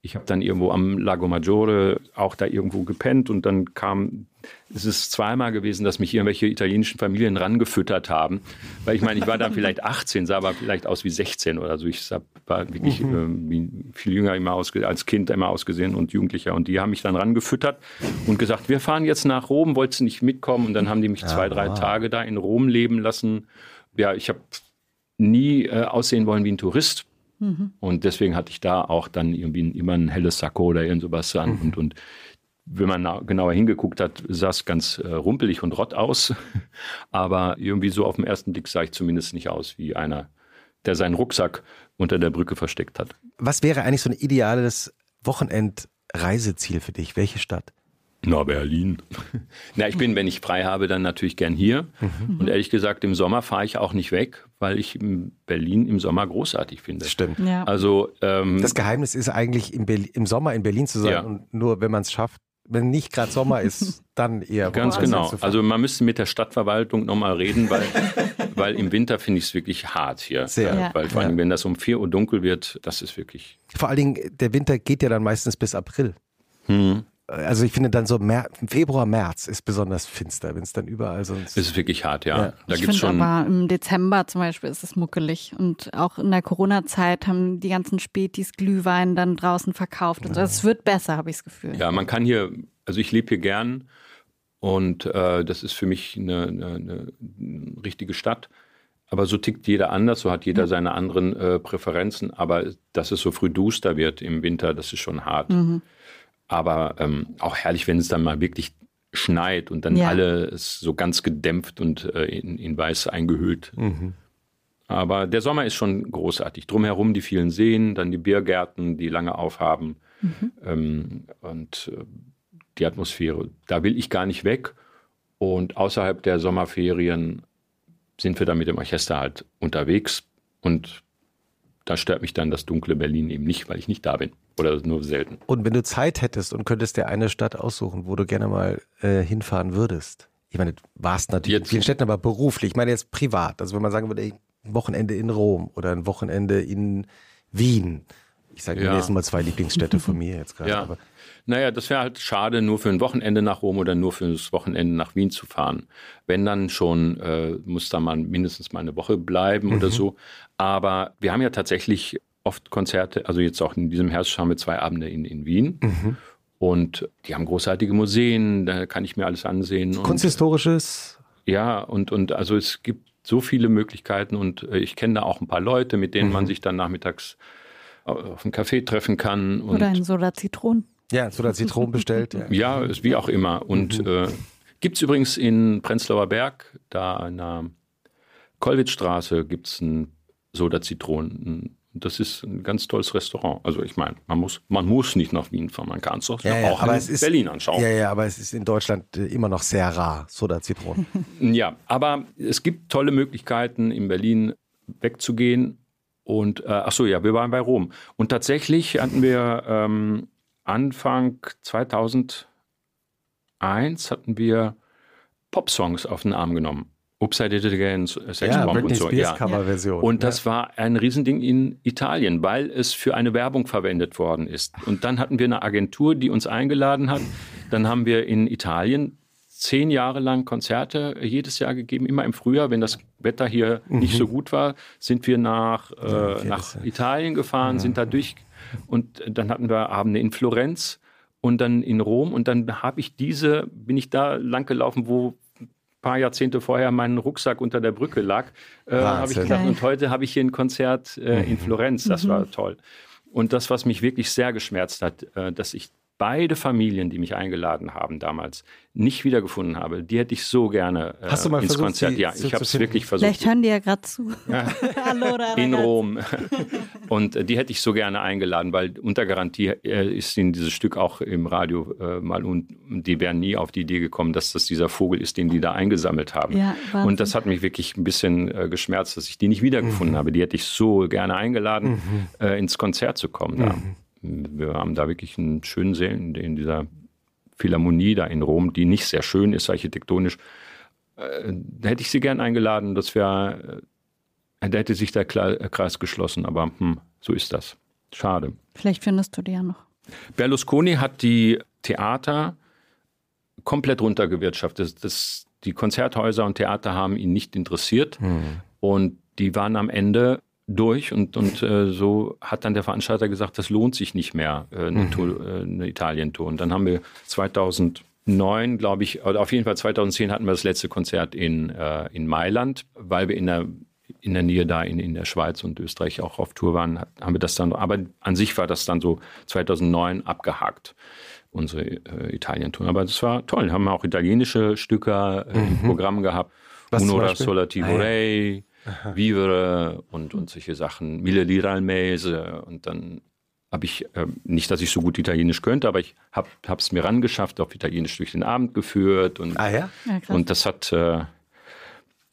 ich habe dann irgendwo am Lago Maggiore auch da irgendwo gepennt und dann kam, es ist zweimal gewesen, dass mich irgendwelche italienischen Familien rangefüttert haben. Weil ich meine, ich war dann vielleicht 18, sah aber vielleicht aus wie 16 oder so. Ich sah, war wirklich mhm. äh, viel jünger immer als Kind immer ausgesehen und Jugendlicher. Und die haben mich dann rangefüttert und gesagt, wir fahren jetzt nach Rom, wolltest du nicht mitkommen? Und dann haben die mich zwei, drei wow. Tage da in Rom leben lassen. Ja, ich habe nie äh, aussehen wollen wie ein Tourist. Mhm. Und deswegen hatte ich da auch dann irgendwie immer ein helles Sakko oder irgend sowas an. Mhm. Und, und wenn man genauer hingeguckt hat, sah es ganz äh, rumpelig und rott aus. Aber irgendwie so auf den ersten Blick sah ich zumindest nicht aus wie einer, der seinen Rucksack unter der Brücke versteckt hat. Was wäre eigentlich so ein ideales Wochenendreiseziel für dich? Welche Stadt? Na, Berlin. Na, ich bin, wenn ich frei habe, dann natürlich gern hier. Mhm. Und ehrlich gesagt, im Sommer fahre ich auch nicht weg, weil ich Berlin im Sommer großartig finde. Stimmt. Ja. Also ähm, das Geheimnis ist eigentlich im, im, Sommer in Berlin zu sein ja. und nur wenn man es schafft, wenn nicht gerade Sommer ist, dann eher. Ganz genau. Also man müsste mit der Stadtverwaltung nochmal reden, weil, weil im Winter finde ich es wirklich hart hier. Sehr. Äh, weil vor allem, ja. wenn das um 4 Uhr dunkel wird, das ist wirklich. Vor allen Dingen, der Winter geht ja dann meistens bis April. Hm also ich finde dann so Mer Februar, März ist besonders finster, wenn es dann überall sonst. Es ist wirklich hart, ja. ja. Da ich gibt's schon aber im Dezember zum Beispiel ist es muckelig und auch in der Corona-Zeit haben die ganzen Spätis Glühwein dann draußen verkauft und so. Es wird besser, habe ich das Gefühl. Ja, man kann hier, also ich lebe hier gern und äh, das ist für mich eine, eine, eine, richtige Stadt. Aber so tickt jeder anders, so hat jeder mhm. seine anderen äh, Präferenzen. Aber dass es so früh duster wird im Winter, das ist schon hart. Mhm. Aber ähm, auch herrlich, wenn es dann mal wirklich schneit und dann ja. alles so ganz gedämpft und äh, in, in, weiß eingehüllt. Mhm. Aber der Sommer ist schon großartig. Drumherum die vielen Seen, dann die Biergärten, die lange aufhaben mhm. ähm, und äh, die Atmosphäre. Da will ich gar nicht weg. Und außerhalb der Sommerferien sind wir dann mit dem Orchester halt unterwegs und da stört mich dann das dunkle Berlin eben nicht, weil ich nicht da bin. Oder nur selten. Und wenn du Zeit hättest und könntest dir eine Stadt aussuchen, wo du gerne mal äh, hinfahren würdest. Ich meine, du warst natürlich jetzt, in vielen Städten, aber beruflich. Ich meine jetzt privat. Also wenn man sagen würde, ey, ein Wochenende in Rom oder ein Wochenende in Wien. Ich sage ja. jetzt mal zwei Lieblingsstädte von mir jetzt gerade. Ja. Naja, das wäre halt schade, nur für ein Wochenende nach Rom oder nur für das Wochenende nach Wien zu fahren. Wenn dann schon, äh, muss da mal mindestens mal eine Woche bleiben mhm. oder so. Aber wir haben ja tatsächlich oft Konzerte, also jetzt auch in diesem Herbst haben wir zwei Abende in, in Wien. Mhm. Und die haben großartige Museen, da kann ich mir alles ansehen. Kunsthistorisches? ja, und, und also es gibt so viele Möglichkeiten und äh, ich kenne da auch ein paar Leute, mit denen mhm. man sich dann nachmittags auf einen Café treffen kann. Oder ein Soda Zitron. Ja, Soda Zitron bestellt. Ja, ja ist wie auch immer. Und mhm. äh, gibt es übrigens in Prenzlauer Berg, da an der Kollwitzstraße, gibt es ein Soda Zitron. Das ist ein ganz tolles Restaurant. Also ich meine, man muss, man muss nicht nach Wien fahren, man kann es doch ja, ja, auch in ist, Berlin anschauen. Ja, ja, aber es ist in Deutschland äh, immer noch sehr rar, Soda Zitronen. ja, aber es gibt tolle Möglichkeiten, in Berlin wegzugehen. Und äh, ach so, ja, wir waren bei Rom. Und tatsächlich hatten wir ähm, Anfang 2001 hatten wir Popsongs auf den Arm genommen. Did It Again, Sex ja, Bomb und so. Spears ja. Coverversion. Und das ja. war ein Riesending in Italien, weil es für eine Werbung verwendet worden ist. Und dann hatten wir eine Agentur, die uns eingeladen hat. Dann haben wir in Italien zehn Jahre lang Konzerte jedes Jahr gegeben, immer im Frühjahr, wenn das Wetter hier mhm. nicht so gut war, sind wir nach, äh, nach Italien gefahren, ja. sind da durch und dann hatten wir Abende in Florenz und dann in Rom und dann habe ich diese, bin ich da lang gelaufen, wo paar Jahrzehnte vorher mein Rucksack unter der Brücke lag, äh, habe ich gedacht, und heute habe ich hier ein Konzert äh, in mhm. Florenz, das mhm. war toll. Und das, was mich wirklich sehr geschmerzt hat, äh, dass ich beide Familien, die mich eingeladen haben damals, nicht wiedergefunden habe, die hätte ich so gerne äh, Hast du mal ins versucht, Konzert. Ja, ich habe es wirklich versucht. Vielleicht hören die ja gerade zu. Ja. Hallo, in Rom. Und äh, die hätte ich so gerne eingeladen, weil unter Garantie äh, ist ihnen dieses Stück auch im Radio äh, mal und die wären nie auf die Idee gekommen, dass das dieser Vogel ist, den die da eingesammelt haben. Ja, und das hat mich wirklich ein bisschen äh, geschmerzt, dass ich die nicht wiedergefunden mhm. habe. Die hätte ich so gerne eingeladen, mhm. Äh, ins Konzert zu kommen. Mhm wir haben da wirklich einen schönen See in, dieser Philharmonie da in Rom, die nicht sehr schön ist architektonisch. Äh, da hätte ich sie gern eingeladen, das wäre, äh, da hätte sich der Kreis geschlossen, aber hm, so ist das. Schade. Vielleicht findest du die ja noch. Berlusconi hat die Theater komplett runtergewirtschaftet. Das, die Konzerthäuser und Theater haben ihn nicht interessiert. Hm. Und die waren am Ende durch und, und äh, so hat dann der Veranstalter gesagt, das lohnt sich nicht mehr, äh, eine, mhm. äh, eine Italien-Tour. Und dann haben wir 2009, glaube ich, oder auf jeden Fall 2010 hatten wir das letzte Konzert in, äh, in Mailand, weil wir in der, in der Nähe da in, in der Schweiz und Österreich auch auf Tour waren, haben wir das dann, aber an sich war das dann so 2009 abgehakt unsere äh, Italien-Tour. Aber das war toll. Haben wir auch italienische Stücke äh, im mhm. Programm gehabt. Was Uno da Solativo ah, ja. Aha. Vivere und, und solche Sachen, Mille Lira al Mese und dann habe ich, äh, nicht, dass ich so gut Italienisch könnte, aber ich habe es mir rangeschafft, auf Italienisch durch den Abend geführt und, ah, ja? Ja, und das hat, äh,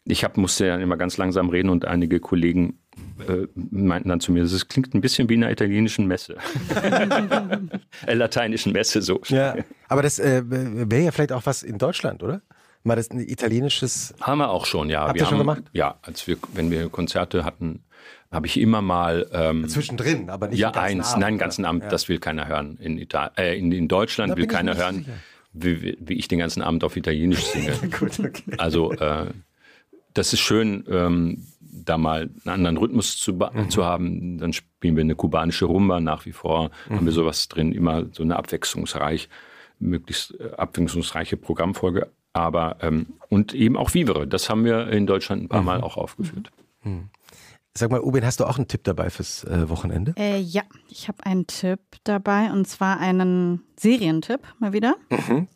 ich hab, musste dann immer ganz langsam reden und einige Kollegen äh, meinten dann zu mir, das klingt ein bisschen wie in einer italienischen Messe. äh, lateinischen Messe so. Ja, aber das äh, wäre ja vielleicht auch was in Deutschland, oder? Mal das ein italienisches. Haben wir auch schon, ja. Habt wir ihr schon haben, gemacht? Ja, als wir, wenn wir Konzerte hatten, habe ich immer mal. Ähm, Zwischendrin, aber nicht. Ja, eins, Abend, nein, ganzen Abend, ja. das will keiner hören. In, Ital äh, in, in Deutschland will keiner hören, wie, wie, ich den ganzen Abend auf Italienisch singe. Gut, okay. Also, äh, das ist schön, ähm, da mal einen anderen Rhythmus zu, mhm. zu haben. Dann spielen wir eine kubanische Rumba nach wie vor, mhm. haben wir sowas drin, immer so eine abwechslungsreich, möglichst äh, abwechslungsreiche Programmfolge. Aber ähm, und eben auch Vivere, das haben wir in Deutschland ein paar mhm. Mal auch aufgeführt. Mhm. Sag mal, Ubin, hast du auch einen Tipp dabei fürs äh, Wochenende? Äh, ja, ich habe einen Tipp dabei und zwar einen Serientipp mal wieder. Mhm.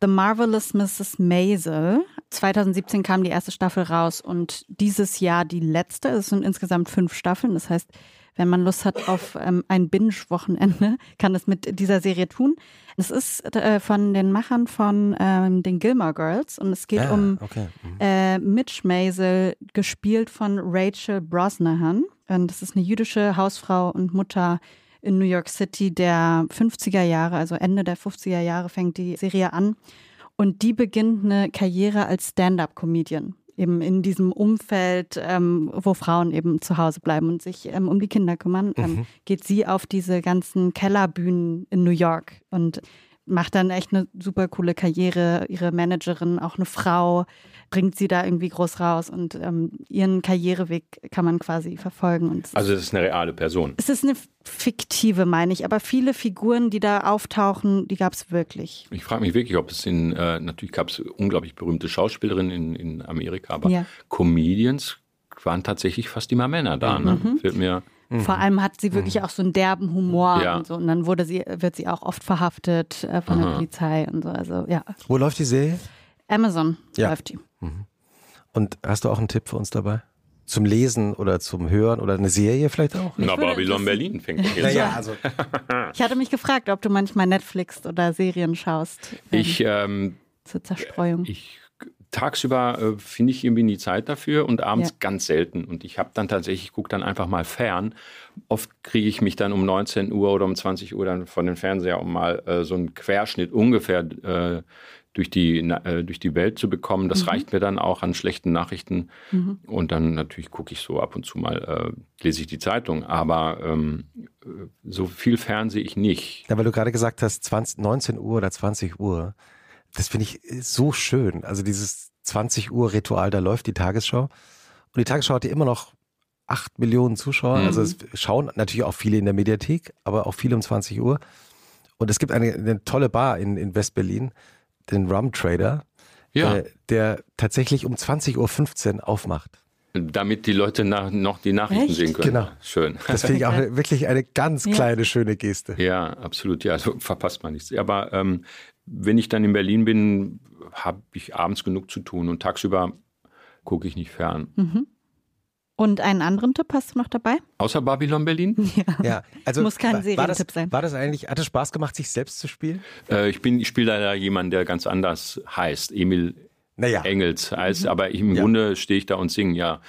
The Marvelous Mrs. Maisel. 2017 kam die erste Staffel raus und dieses Jahr die letzte. Es sind insgesamt fünf Staffeln. Das heißt, wenn man Lust hat auf ähm, ein Binge-Wochenende, kann es mit dieser Serie tun. Es ist äh, von den Machern von ähm, den Gilmore Girls und es geht ah, um okay. mhm. äh, Mitch Maisel, gespielt von Rachel Brosnahan. Und das ist eine jüdische Hausfrau und Mutter in New York City der 50er Jahre, also Ende der 50er Jahre fängt die Serie an. Und die beginnt eine Karriere als Stand-up-Comedian eben in diesem Umfeld, ähm, wo Frauen eben zu Hause bleiben und sich ähm, um die Kinder kümmern, ähm, mhm. geht sie auf diese ganzen Kellerbühnen in New York und macht dann echt eine super coole Karriere. Ihre Managerin, auch eine Frau, bringt sie da irgendwie groß raus und ähm, ihren Karriereweg kann man quasi verfolgen. also es ist eine reale Person. Es ist eine fiktive, meine ich, aber viele Figuren, die da auftauchen, die gab es wirklich. Ich frage mich wirklich, ob es in, äh, natürlich gab es unglaublich berühmte Schauspielerinnen in, in Amerika, aber ja. Comedians waren tatsächlich fast immer Männer da. Ne? Mhm. Fällt mir Mhm. Vor allem hat sie wirklich mhm. auch so einen derben Humor ja. und so. Und dann wurde sie, wird sie auch oft verhaftet äh, von Aha. der Polizei und so. Also ja. Wo läuft die Serie? Amazon ja. läuft die. Mhm. Und hast du auch einen Tipp für uns dabei? Zum Lesen oder zum Hören oder eine Serie vielleicht auch? Na, Babylon Berlin fängt jetzt naja, also. Ich hatte mich gefragt, ob du manchmal Netflix oder Serien schaust. Ich ähm, zur Zerstreuung. Ich tagsüber äh, finde ich irgendwie nie Zeit dafür und abends ja. ganz selten. Und ich habe dann tatsächlich, gucke dann einfach mal fern. Oft kriege ich mich dann um 19 Uhr oder um 20 Uhr dann von den Fernseher, um mal äh, so einen Querschnitt ungefähr äh, durch, die, äh, durch die Welt zu bekommen. Das mhm. reicht mir dann auch an schlechten Nachrichten. Mhm. Und dann natürlich gucke ich so ab und zu mal, äh, lese ich die Zeitung. Aber ähm, äh, so viel fernsehe ich nicht. Ja, weil du gerade gesagt hast, 20, 19 Uhr oder 20 Uhr. Das finde ich so schön. Also dieses 20 Uhr Ritual, da läuft die Tagesschau. Und die Tagesschau hat ja immer noch 8 Millionen Zuschauer. Mhm. Also es schauen natürlich auch viele in der Mediathek, aber auch viele um 20 Uhr. Und es gibt eine, eine tolle Bar in, in West-Berlin, den Rum Trader, ja. äh, der tatsächlich um 20.15 Uhr aufmacht. Damit die Leute nach, noch die Nachrichten Echt? sehen können. Genau. Schön. Das finde ich auch wirklich eine ganz kleine, ja. schöne Geste. Ja, absolut. Ja, also verpasst man nichts. Aber ähm, wenn ich dann in Berlin bin, habe ich abends genug zu tun und tagsüber gucke ich nicht fern. Mhm. Und einen anderen Tipp hast du noch dabei? Außer Babylon Berlin? Ja. ja also Muss kein Serientipp sein. War das eigentlich, hat es Spaß gemacht, sich selbst zu spielen? Äh, ich bin, ich spiele leider jemanden, der ganz anders heißt. Emil naja. Engels heißt, mhm. aber im ja. Grunde stehe ich da und singe, ja.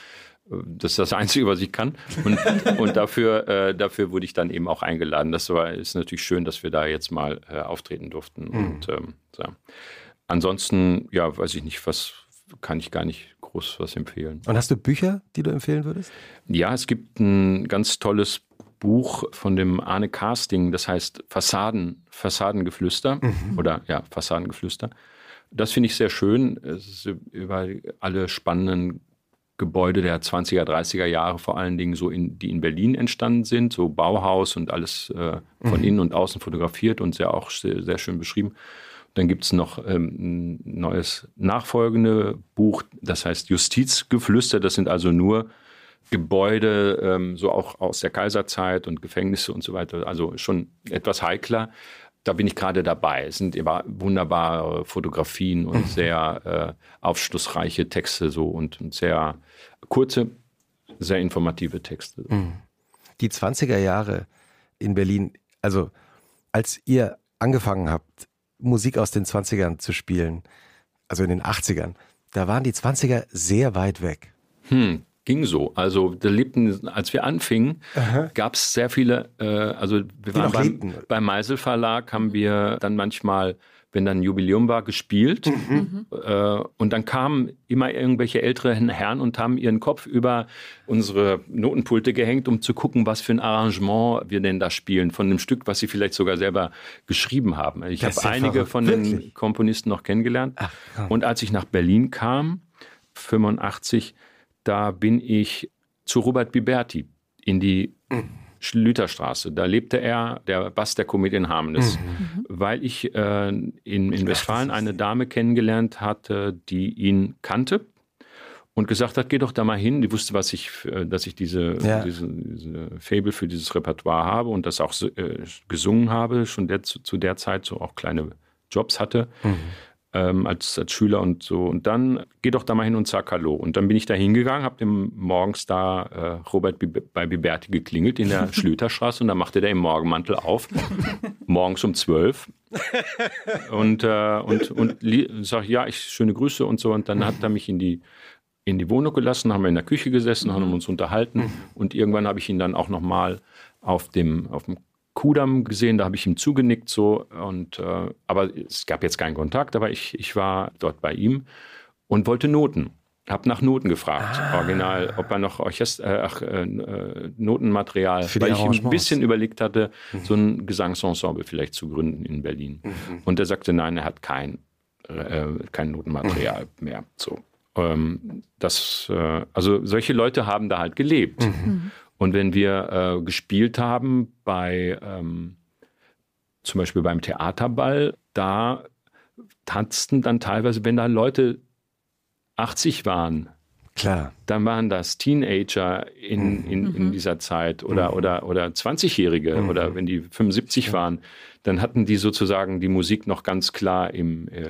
Das ist das Einzige, was ich kann. Und, und dafür, äh, dafür wurde ich dann eben auch eingeladen. Das war, ist natürlich schön, dass wir da jetzt mal äh, auftreten durften. Mhm. Und ähm, so. ansonsten, ja, weiß ich nicht, was kann ich gar nicht groß was empfehlen. Und hast du Bücher, die du empfehlen würdest? Ja, es gibt ein ganz tolles Buch von dem Arne Casting, das heißt Fassaden, Fassadengeflüster mhm. oder ja, Fassadengeflüster. Das finde ich sehr schön. Es ist über alle spannenden Gebäude der 20er, 30er Jahre vor allen Dingen so in, die in Berlin entstanden sind, so Bauhaus und alles äh, von mhm. innen und außen fotografiert und sehr auch sehr, sehr schön beschrieben. Dann gibt es noch ähm, ein neues nachfolgende Buch, das heißt Justizgeflüster. Das sind also nur Gebäude, ähm, so auch aus der Kaiserzeit und Gefängnisse und so weiter. Also schon etwas heikler. Da bin ich gerade dabei. Es sind immer wunderbare Fotografien und sehr äh, aufschlussreiche Texte so und, und sehr kurze, sehr informative Texte. Mhm. Die 20er Jahre in Berlin, also als ihr angefangen habt, Musik aus den 20ern zu spielen, also in den 80ern, da waren die 20er sehr weit weg. Hm, ging so. Also da lebten, als wir anfingen, gab es sehr viele, äh, also wir waren beim, beim Meisel Verlag, haben wir dann manchmal wenn dann Jubiläum war, gespielt. Mhm. Äh, und dann kamen immer irgendwelche älteren Herren und haben ihren Kopf über unsere Notenpulte gehängt, um zu gucken, was für ein Arrangement wir denn da spielen, von einem Stück, was sie vielleicht sogar selber geschrieben haben. Ich habe einige verrückt. von den Wirklich? Komponisten noch kennengelernt. Ach, und als ich nach Berlin kam, 85, da bin ich zu Robert Biberti in die. Schlüterstraße. Da lebte er, der Bass der Comedian Harmless, mhm. weil ich äh, in, in Westfalen eine Dame kennengelernt hatte, die ihn kannte und gesagt hat, geh doch da mal hin. Die wusste, was ich, äh, dass ich diese, ja. diese, diese Fable für dieses Repertoire habe und das auch äh, gesungen habe, schon der, zu, zu, der Zeit so auch kleine Jobs hatte. Mhm ähm, als, als Schüler und so. Und dann geh doch da mal hin und sag Hallo. Und dann bin ich da hingegangen, habe dem morgens da äh, Robert bei Biberti geklingelt in der Schlüterstraße und dann machte der im Morgenmantel auf, morgens um zwölf. und äh, und, und sag, ja, ich schöne Grüße und so. Und dann hat er mich in die in die Wohnung gelassen, haben wir in der Küche gesessen, haben uns unterhalten und irgendwann habe ich ihn dann auch nochmal auf dem, auf dem Kudam gesehen, da habe ich ihm zugenickt so und äh, aber es gab jetzt keinen Kontakt, aber ich, ich war dort bei ihm und wollte Noten. Habe nach Noten gefragt, ah. original, ob er noch Orchester, äh, ach, äh, äh Notenmaterial, weil ich ein bisschen überlegt hatte, mhm. so ein Gesangsensemble vielleicht zu gründen in Berlin. Mhm. Und er sagte, nein, er hat kein, äh, kein Notenmaterial mhm. mehr. So. Ähm, das, äh, also solche Leute haben da halt gelebt. Und wenn wir äh, gespielt haben bei ähm, zum Beispiel beim Theaterball, da tanzten dann teilweise, wenn da Leute 80 waren, Klar. Dann waren das Teenager in, mhm. in, in mhm. dieser Zeit oder, mhm. oder, oder 20-Jährige mhm. oder wenn die 75 waren, dann hatten die sozusagen die Musik noch ganz klar im, äh,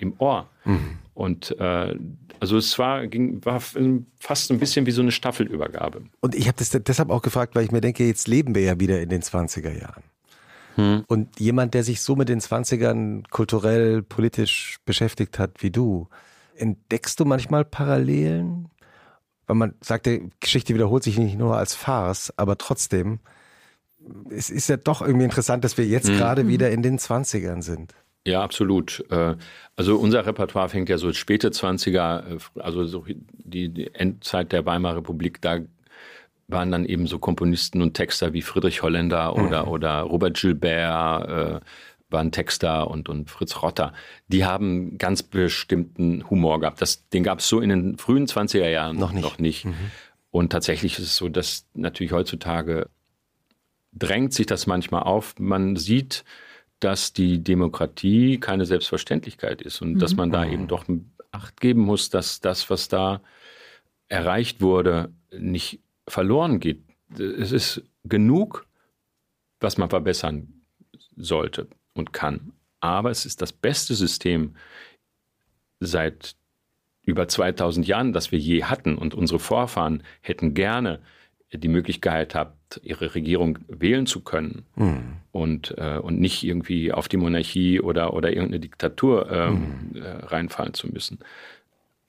im Ohr. Mhm. Und äh, also es war, ging, war fast ein bisschen wie so eine Staffelübergabe. Und ich habe das deshalb auch gefragt, weil ich mir denke, jetzt leben wir ja wieder in den 20er Jahren. Hm. Und jemand, der sich so mit den 20ern kulturell, politisch beschäftigt hat wie du, entdeckst du manchmal Parallelen? Weil man sagt, die Geschichte wiederholt sich nicht nur als Farce, aber trotzdem, es ist ja doch irgendwie interessant, dass wir jetzt hm. gerade wieder in den 20ern sind. Ja, absolut. Äh, also unser Repertoire fängt ja so späte 20er, äh, also so die Endzeit der Weimarer Republik, da waren dann eben so Komponisten und Texter wie Friedrich Holländer oder, mhm. oder Robert Gilbert, äh, waren Texter und, und Fritz Rotter, die haben ganz bestimmten Humor gehabt. Das, den gab es so in den frühen 20er Jahren noch nicht. Noch nicht. Mhm. Und tatsächlich ist es so, dass natürlich heutzutage drängt sich das manchmal auf. Man sieht, dass die Demokratie keine Selbstverständlichkeit ist und mhm. dass man da mhm. eben doch Acht geben muss, dass das, was da erreicht wurde, nicht verloren geht. Es ist genug, was man verbessern sollte und kann. Aber es ist das beste System seit über 2000 Jahren, das wir je hatten. Und unsere Vorfahren hätten gerne die Möglichkeit gehabt, ihre Regierung wählen zu können mhm. und, äh, und nicht irgendwie auf die Monarchie oder, oder irgendeine Diktatur ähm, mhm. äh, reinfallen zu müssen.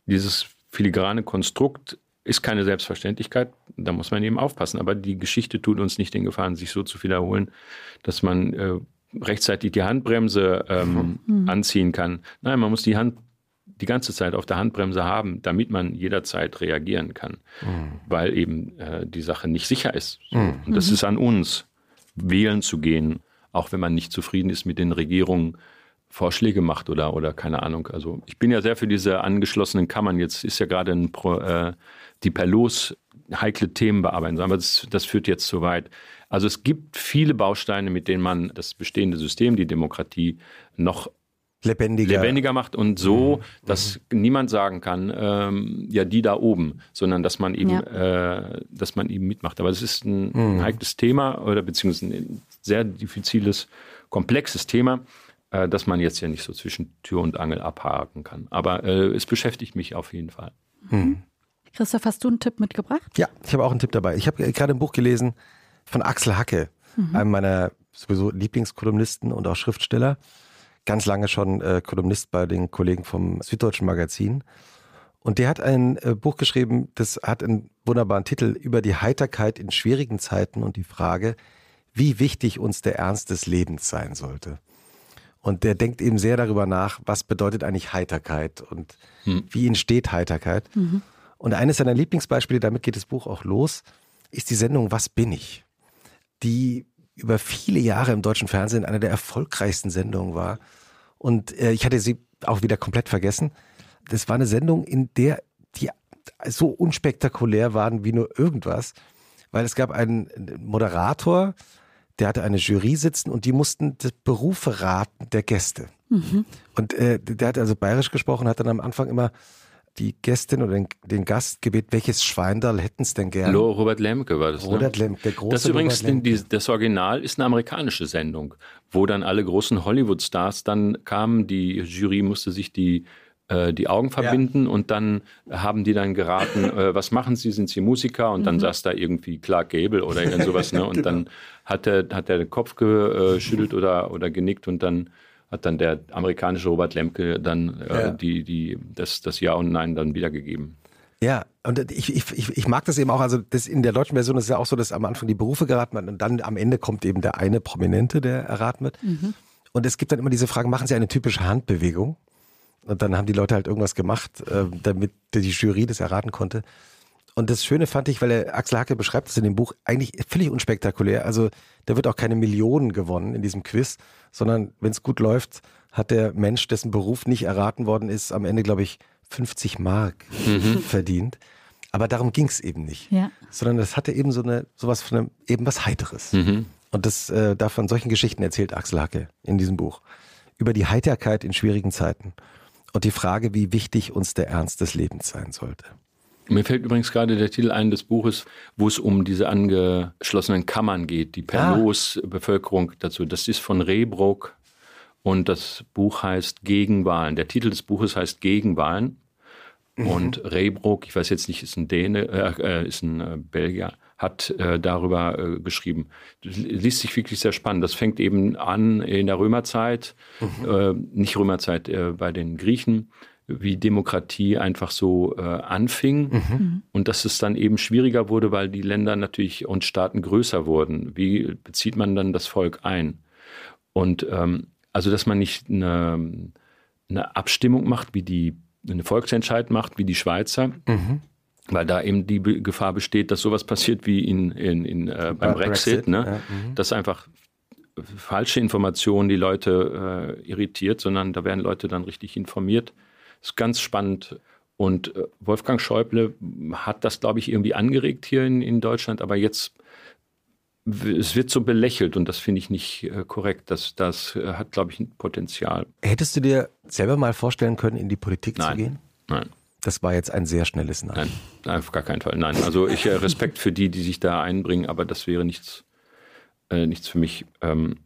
Dieses filigrane Konstrukt ist keine Selbstverständlichkeit, da muss man eben aufpassen. Aber die Geschichte tut uns nicht den Gefallen, sich so zu wiederholen, dass man äh, rechtzeitig die Handbremse ähm, mhm. anziehen kann. Nein, man muss die Hand die ganze Zeit auf der Handbremse haben, damit man jederzeit reagieren kann, mhm. weil eben äh, die Sache nicht sicher ist. Mhm. Und das ist an uns, wählen zu gehen, auch wenn man nicht zufrieden ist mit den Regierungen, Vorschläge macht oder, oder keine Ahnung. Also ich bin ja sehr für diese angeschlossenen Kammern. Jetzt ist ja gerade ein Pro, äh, die per Los heikle Themen bearbeiten, aber das, das führt jetzt zu weit. Also es gibt viele Bausteine, mit denen man das bestehende System, die Demokratie, noch lebendiger. lebendiger macht und so, mhm. dass mhm. niemand sagen kann, ähm, ja, die da oben, sondern dass man eben, ja. äh, dass man eben mitmacht. Aber es ist ein, mhm. heikles Thema oder beziehungsweise ein sehr diffiziles, komplexes Thema, äh, dass man jetzt ja nicht so zwischen Tür und Angel abhaken kann. Aber äh, es beschäftigt mich auf jeden Fall. Mhm. Christoph, hast du einen Tipp mitgebracht? Ja, ich habe auch einen Tipp dabei. Ich habe gerade ein Buch gelesen von Axel Hacke, mhm. einem meiner sowieso Lieblingskolumnisten und auch Schriftsteller ganz lange schon äh, Kolumnist bei den Kollegen vom Süddeutschen Magazin. Und der hat ein äh, Buch geschrieben, das hat einen wunderbaren Titel über die Heiterkeit in schwierigen Zeiten und die Frage, wie wichtig uns der Ernst des Lebens sein sollte. Und der denkt eben sehr darüber nach, was bedeutet eigentlich Heiterkeit und hm. wie entsteht Heiterkeit. Mhm. Und eines seiner Lieblingsbeispiele, damit geht das Buch auch los, ist die Sendung Was bin ich? Die über viele Jahre im deutschen Fernsehen eine der erfolgreichsten Sendungen war. Und äh, ich hatte sie auch wieder komplett vergessen. Das war eine Sendung, in der die so unspektakulär waren wie nur irgendwas, weil es gab einen Moderator, der hatte eine Jury sitzen und die mussten das Berufe raten der Gäste. Mhm. Und äh, der hat also bayerisch gesprochen, hat dann am Anfang immer die Gästin oder den, den Gast gebeten, welches Schweindal hätten es denn gerne? Robert Lemke war das. Ne? Robert Lemke, der große Das übrigens, den, die, das Original ist eine amerikanische Sendung, wo dann alle großen Hollywood-Stars dann kamen. Die Jury musste sich die äh, die Augen verbinden ja. und dann haben die dann geraten, äh, was machen sie, sind sie Musiker? Und dann mhm. saß da irgendwie Clark Gable oder irgend sowas, ne? Und genau. dann hat er, hat den Kopf geschüttelt oder, oder genickt und dann hat dann der amerikanische Robert Lemke dann äh, ja. die, die, das, das Ja und Nein dann wiedergegeben. Ja, und ich, ich, ich mag das eben auch, also das in der deutschen Version ist es ja auch so, dass am Anfang die Berufe geraten werden und dann am Ende kommt eben der eine Prominente, der erraten wird. Mhm. Und es gibt dann immer diese Frage, machen Sie eine typische Handbewegung? Und dann haben die Leute halt irgendwas gemacht, äh, damit die Jury das erraten konnte. Und das Schöne fand ich, weil der Axel Hacke beschreibt es in dem Buch eigentlich völlig unspektakulär. Also da wird auch keine Millionen gewonnen in diesem Quiz, sondern wenn es gut läuft, hat der Mensch, dessen Beruf nicht erraten worden ist, am Ende, glaube ich, 50 Mark mhm. verdient. Aber darum ging es eben nicht. Ja. Sondern das hatte eben so eine, sowas von einem, eben was Heiteres. Mhm. Und das äh, davon solchen Geschichten erzählt Axel Hacke in diesem Buch. Über die Heiterkeit in schwierigen Zeiten. Und die Frage, wie wichtig uns der Ernst des Lebens sein sollte. Mir fällt übrigens gerade der Titel ein des Buches, wo es um diese angeschlossenen Kammern geht, die per ah. Los-Bevölkerung dazu. Das ist von Rehbrock und das Buch heißt Gegenwahlen. Der Titel des Buches heißt Gegenwahlen. Mhm. Und Rehbrock, ich weiß jetzt nicht, ist ein Däne, äh, äh ist ein äh, Belgier, hat äh, darüber äh, geschrieben. Das liest sich wirklich sehr spannend. Das fängt eben an in der Römerzeit, mhm. äh, nicht Römerzeit, bei den Griechen wie Demokratie einfach so äh, anfing mhm. und dass es dann eben schwieriger wurde, weil die Länder natürlich und Staaten größer wurden. Wie bezieht man dann das Volk ein? Und ähm, also, dass man nicht eine, eine, Abstimmung macht, wie die eine Volksentscheid macht, wie die Schweizer, mhm. weil da eben die Gefahr besteht, dass sowas passiert wie in, in, in äh, beim Brexit, Brexit ne? Ja. Mhm. dass einfach falsche Informationen die Leute äh, irritiert, sondern da werden Leute dann richtig informiert. Das ist ganz spannend. Und äh, Wolfgang Schäuble hat das, glaube ich, irgendwie angeregt hier in, in Deutschland, aber jetzt es wird so belächelt und das finde ich nicht äh, korrekt. Das, das äh, hat, glaube ich, ein Potenzial. Hättest du dir selber mal vorstellen können, in die Politik Nein. zu gehen? Nein. Das war jetzt ein sehr schnelles Nein. Nein, auf gar keinen Fall. Nein. Also ich äh, Respekt für die, die sich da einbringen, aber das wäre nichts, nichts für mich. Ähm,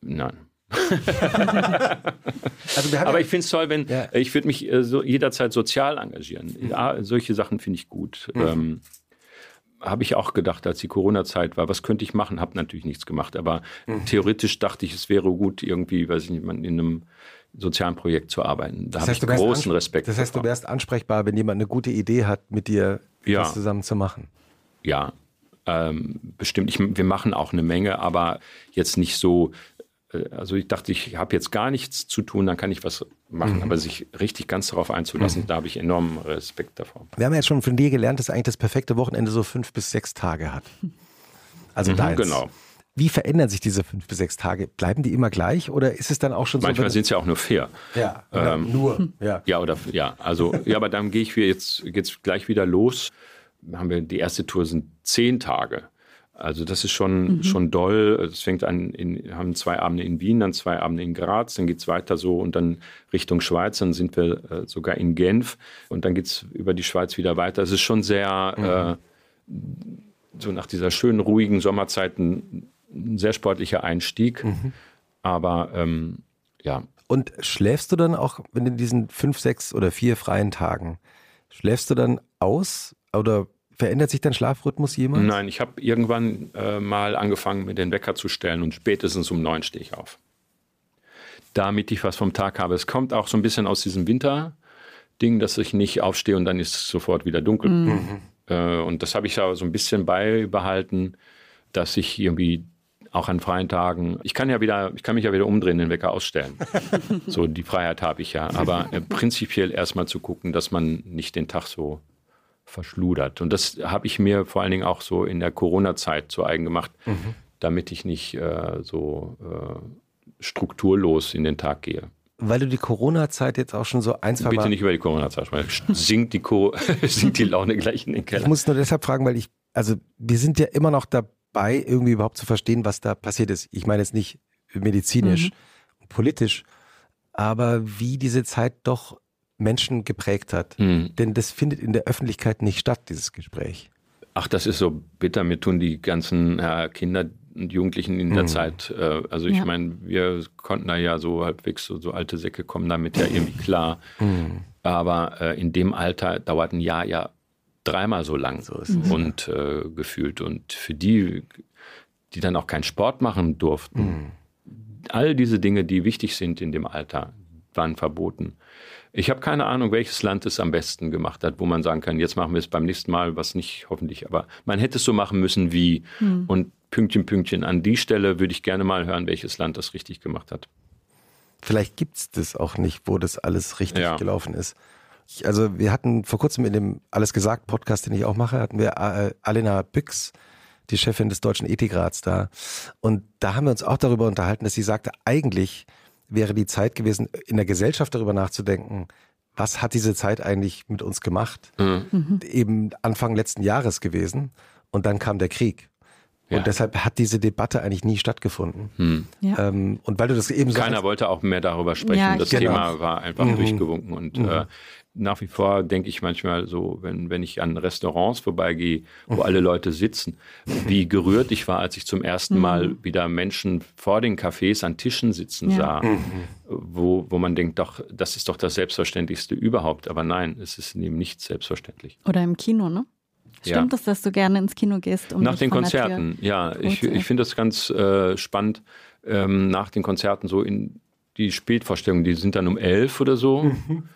nein. also aber ja, ich finde es toll, wenn ja. ich würde mich äh, so jederzeit sozial engagieren. Mhm. Ja, solche Sachen finde ich gut. Mhm. Ähm, habe ich auch gedacht, als die Corona-Zeit war, was könnte ich machen? Habe natürlich nichts gemacht, aber mhm. theoretisch dachte ich, es wäre gut, irgendwie, weiß ich nicht, in einem sozialen Projekt zu arbeiten. Da habe ich großen Respekt. Das heißt, du wärst ansprechbar, wenn jemand eine gute Idee hat, mit dir ja. was zusammen zu machen. Ja, ähm, bestimmt. Ich, wir machen auch eine Menge, aber jetzt nicht so. Äh, also ich dachte, ich habe jetzt gar nichts zu tun, dann kann ich was machen. Mhm. Aber sich richtig ganz darauf einzulassen, mhm. da habe ich enormen Respekt davor. Wir haben ja jetzt schon von dir gelernt, dass eigentlich das perfekte Wochenende so fünf bis sechs Tage hat. Also mhm, deins. Genau. Wie verändern sich diese fünf bis sechs Tage? Bleiben die immer gleich oder ist es dann auch schon so? Manchmal sind es ja auch nur fair. Ja, ähm, nur. Ja. ja, oder ja, also ja, aber dann gehe ich jetzt geht's gleich wieder los. Haben wir die erste Tour sind zehn Tage. Also das ist schon, mhm. schon doll. Es fängt an, in, haben zwei Abende in Wien, dann zwei Abende in Graz, dann geht es weiter so und dann Richtung Schweiz, dann sind wir äh, sogar in Genf und dann geht es über die Schweiz wieder weiter. Es ist schon sehr, mhm. äh, so nach dieser schönen, ruhigen Sommerzeit ein ein sehr sportlicher Einstieg. Mhm. Aber ähm, ja. Und schläfst du dann auch, in diesen fünf, sechs oder vier freien Tagen, schläfst du dann aus oder verändert sich dein Schlafrhythmus jemals? Nein, ich habe irgendwann äh, mal angefangen, mir den Wecker zu stellen und spätestens um neun stehe ich auf. Damit ich was vom Tag habe. Es kommt auch so ein bisschen aus diesem Winter-Ding, dass ich nicht aufstehe und dann ist es sofort wieder dunkel. Mhm. Äh, und das habe ich aber so ein bisschen beibehalten, dass ich irgendwie auch an freien Tagen. Ich kann ja wieder, ich kann mich ja wieder umdrehen, den Wecker ausstellen. so die Freiheit habe ich ja. Aber äh, prinzipiell erstmal zu gucken, dass man nicht den Tag so verschludert. Und das habe ich mir vor allen Dingen auch so in der Corona-Zeit zu eigen gemacht, mhm. damit ich nicht äh, so äh, strukturlos in den Tag gehe. Weil du die Corona-Zeit jetzt auch schon so ein, zwei Bitte Mal nicht über die Corona-Zeit sprechen. Sinkt die, sinkt die Laune gleich in den Keller. Ich muss nur deshalb fragen, weil ich, also wir sind ja immer noch dabei irgendwie überhaupt zu verstehen, was da passiert ist. Ich meine jetzt nicht medizinisch, mhm. politisch, aber wie diese Zeit doch Menschen geprägt hat. Mhm. Denn das findet in der Öffentlichkeit nicht statt, dieses Gespräch. Ach, das ist so bitter. Mir tun die ganzen äh, Kinder und Jugendlichen in der mhm. Zeit, äh, also ich ja. meine, wir konnten da ja so halbwegs so, so alte Säcke kommen damit ja irgendwie klar. Mhm. Aber äh, in dem Alter dauert ein Jahr ja dreimal so lang so und äh, gefühlt. Und für die, die dann auch keinen Sport machen durften, mhm. all diese Dinge, die wichtig sind in dem Alter, waren verboten. Ich habe keine Ahnung, welches Land es am besten gemacht hat, wo man sagen kann, jetzt machen wir es beim nächsten Mal, was nicht, hoffentlich, aber man hätte es so machen müssen wie mhm. und Pünktchen, Pünktchen. An die Stelle würde ich gerne mal hören, welches Land das richtig gemacht hat. Vielleicht gibt es das auch nicht, wo das alles richtig ja. gelaufen ist also wir hatten vor kurzem in dem Alles gesagt Podcast, den ich auch mache, hatten wir äh, Alena Büchs, die Chefin des Deutschen Ethikrats da. Und da haben wir uns auch darüber unterhalten, dass sie sagte, eigentlich wäre die Zeit gewesen, in der Gesellschaft darüber nachzudenken, was hat diese Zeit eigentlich mit uns gemacht? Mhm. Eben Anfang letzten Jahres gewesen. Und dann kam der Krieg. Ja. Und deshalb hat diese Debatte eigentlich nie stattgefunden. Hm. Ja. Ähm, und weil du das eben Keiner so wollte auch mehr darüber sprechen. Ja, das genau. Thema war einfach mhm. durchgewunken. Und mhm. äh, nach wie vor denke ich manchmal so, wenn, wenn ich an Restaurants vorbeigehe, wo mhm. alle Leute sitzen, wie gerührt ich war, als ich zum ersten Mal mhm. wieder Menschen vor den Cafés an Tischen sitzen sah, mhm. wo, wo man denkt, doch, das ist doch das Selbstverständlichste überhaupt. Aber nein, es ist eben nicht selbstverständlich. Oder im Kino, ne? Stimmt ja. es, dass du gerne ins Kino gehst? Um nach den Konzerten, ja. Ich, ich finde das ganz äh, spannend. Ähm, nach den Konzerten so in die Spätvorstellungen, die sind dann um elf oder so. Mhm.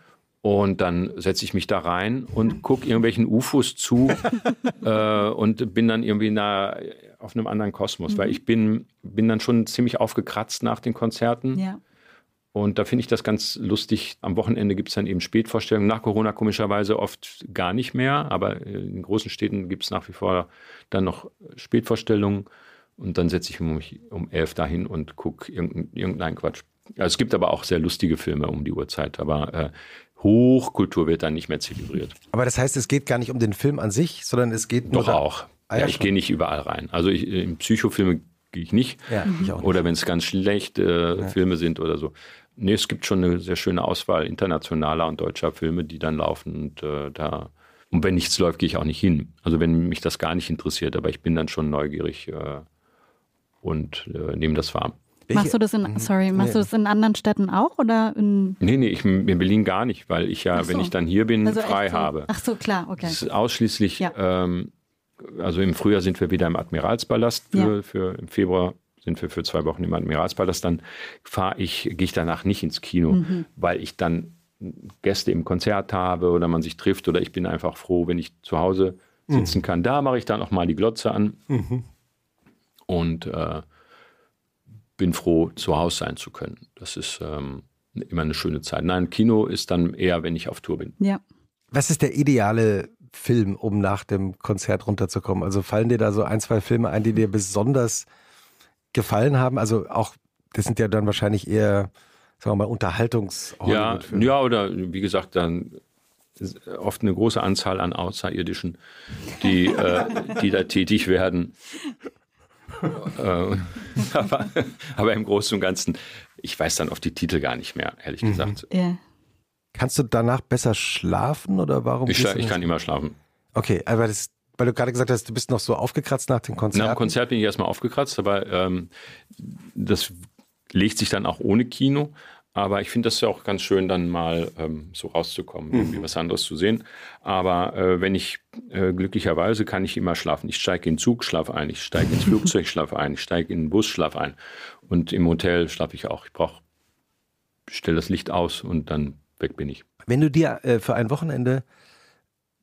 Und dann setze ich mich da rein und gucke irgendwelchen UFOs zu äh, und bin dann irgendwie na, auf einem anderen Kosmos, mhm. weil ich bin, bin dann schon ziemlich aufgekratzt nach den Konzerten. Ja. Und da finde ich das ganz lustig. Am Wochenende gibt es dann eben Spätvorstellungen. Nach Corona komischerweise oft gar nicht mehr, aber in großen Städten gibt es nach wie vor dann noch Spätvorstellungen. Und dann setze ich mich um elf dahin und gucke irgendeinen irgendein Quatsch. Also es gibt aber auch sehr lustige Filme um die Uhrzeit, aber äh, Hochkultur wird dann nicht mehr zelebriert. Aber das heißt, es geht gar nicht um den Film an sich, sondern es geht nur. Doch auch. Ah, ja, ja, ich gehe nicht überall rein. Also ich, in Psychofilme gehe ich nicht. Ja, ich auch nicht. Oder wenn es ganz schlechte äh. Filme sind oder so. Nee, es gibt schon eine sehr schöne Auswahl internationaler und deutscher Filme, die dann laufen und äh, da. Und wenn nichts läuft, gehe ich auch nicht hin. Also wenn mich das gar nicht interessiert, aber ich bin dann schon neugierig äh, und äh, nehme das wahr. Welche? Machst du das in, mhm. sorry, machst nee. du das in anderen Städten auch oder in? Nee, nee, ich, in Berlin gar nicht, weil ich ja, so. wenn ich dann hier bin, also frei so. habe. Ach so, klar, okay. Das ist ausschließlich, ja. ähm, also im Frühjahr sind wir wieder im Admiralspalast für, ja. für im Februar sind wir für zwei Wochen im Admiralspalast, dann fahre ich, gehe ich danach nicht ins Kino, mhm. weil ich dann Gäste im Konzert habe oder man sich trifft oder ich bin einfach froh, wenn ich zu Hause sitzen mhm. kann. Da mache ich dann auch mal die Glotze an mhm. und äh, bin froh, zu Hause sein zu können. Das ist ähm, immer eine schöne Zeit. Nein, Kino ist dann eher, wenn ich auf Tour bin. Ja. Was ist der ideale Film, um nach dem Konzert runterzukommen? Also fallen dir da so ein, zwei Filme ein, die dir besonders gefallen haben? Also auch, das sind ja dann wahrscheinlich eher, sagen wir mal, unterhaltungs ja, ja, oder wie gesagt, dann oft eine große Anzahl an Außerirdischen, die, äh, die da tätig werden. Äh, aber, aber, im Großen und Ganzen, ich weiß dann oft die Titel gar nicht mehr, ehrlich mhm. gesagt. Ja. Kannst du danach besser schlafen oder warum? Ich, ich kann immer schlafen. Okay, aber das, weil du gerade gesagt hast, du bist noch so aufgekratzt nach dem Konzert. Nach dem Konzert bin ich erstmal aufgekratzt, aber ähm, das legt sich dann auch ohne Kino. Aber ich finde das ja auch ganz schön, dann mal ähm, so rauszukommen, mhm. irgendwie was anderes zu sehen. Aber äh, wenn ich äh, glücklicherweise kann ich immer schlafen. Ich steige in den Zug, schlafe ein. Ich steige ins Flugzeug, schlafe ein. Ich steige in den Bus, schlafe ein. Und im Hotel schlafe ich auch. Ich brauche, stelle das Licht aus und dann weg bin ich. Wenn du dir äh, für ein Wochenende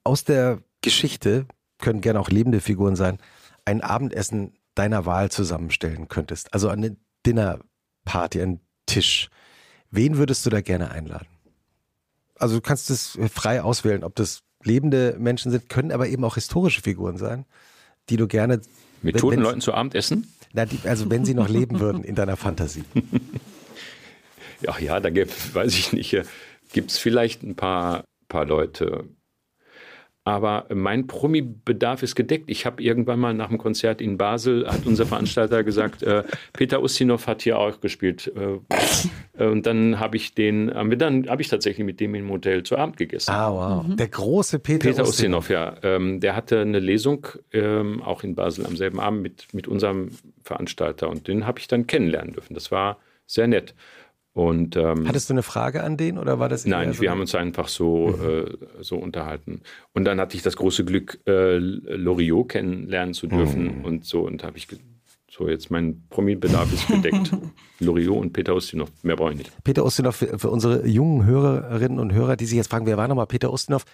aus der Geschichte, können gerne auch lebende Figuren sein, ein Abendessen deiner Wahl zusammenstellen könntest, also eine Dinnerparty, einen Tisch, Wen würdest du da gerne einladen? Also du kannst es frei auswählen, ob das lebende Menschen sind, können aber eben auch historische Figuren sein, die du gerne mit toten Leuten zu Abend essen? Na, die, also wenn sie noch leben würden in deiner Fantasie. Ja, ja, da gibt, weiß ich nicht, gibt es vielleicht ein paar, paar Leute, aber mein Promi-Bedarf ist gedeckt. Ich habe irgendwann mal nach dem Konzert in Basel, hat unser Veranstalter gesagt, äh, Peter Ustinov hat hier auch gespielt. Äh, und dann habe ich den, äh, dann habe ich tatsächlich mit dem im Hotel zu Abend gegessen. Ah, wow. Mhm. Der große Peter, Peter Ustinov. ja. Ähm, der hatte eine Lesung ähm, auch in Basel am selben Abend mit, mit unserem Veranstalter und den habe ich dann kennenlernen dürfen. Das war sehr nett. Und, ähm, Hattest du eine Frage an den oder war das? Nein, so wir haben uns einfach so, mhm. äh, so unterhalten. Und dann hatte ich das große Glück, äh, Loriot kennenlernen zu dürfen mhm. und so. Und habe ich so jetzt mein Promi-Bedarf ist gedeckt. Loriot und Peter Ustinov, mehr brauche ich nicht. Peter Ustinov, für, für, unsere jungen Hörerinnen und Hörer, die sich jetzt fragen, wer war nochmal Peter Ustinov?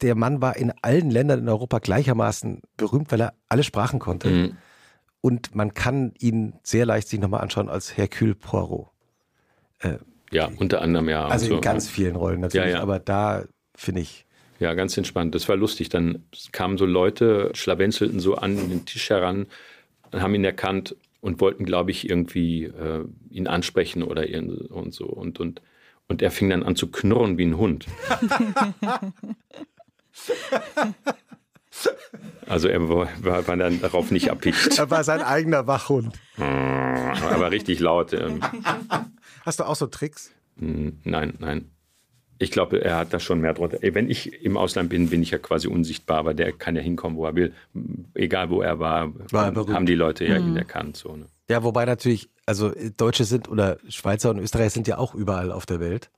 Der Mann war in allen Ländern in Europa gleichermaßen berühmt, weil er alle Sprachen konnte. Mhm. Und man kann ihn sehr leicht sich nochmal anschauen als Hercule Poirot. Äh, ja, unter anderem ja. Also so, in ganz vielen Rollen natürlich, ja, ja. aber da finde ich. Ja, ganz entspannt. Das war lustig. Dann kamen so Leute, schlawenzelten so an den Tisch heran, haben ihn erkannt und wollten, glaube ich, irgendwie äh, ihn ansprechen oder ihn und so. Und, und, und er fing dann an zu knurren wie ein Hund. Also er war, war, dann darauf nicht erpicht. Er war sein eigener Wachhund. Aber richtig laut. Hast du auch so Tricks? Hm, nein, nein. Ich glaube, er hat da schon mehr drunter. Wenn ich im Ausland bin, bin ich ja quasi unsichtbar, aber der kann ja hinkommen, wo er will. Egal, wo er war, war er haben die Leute ja mhm. ihn erkannt. So, ne? Ja, wobei natürlich, also Deutsche sind oder Schweizer und Österreicher sind ja auch überall auf der Welt.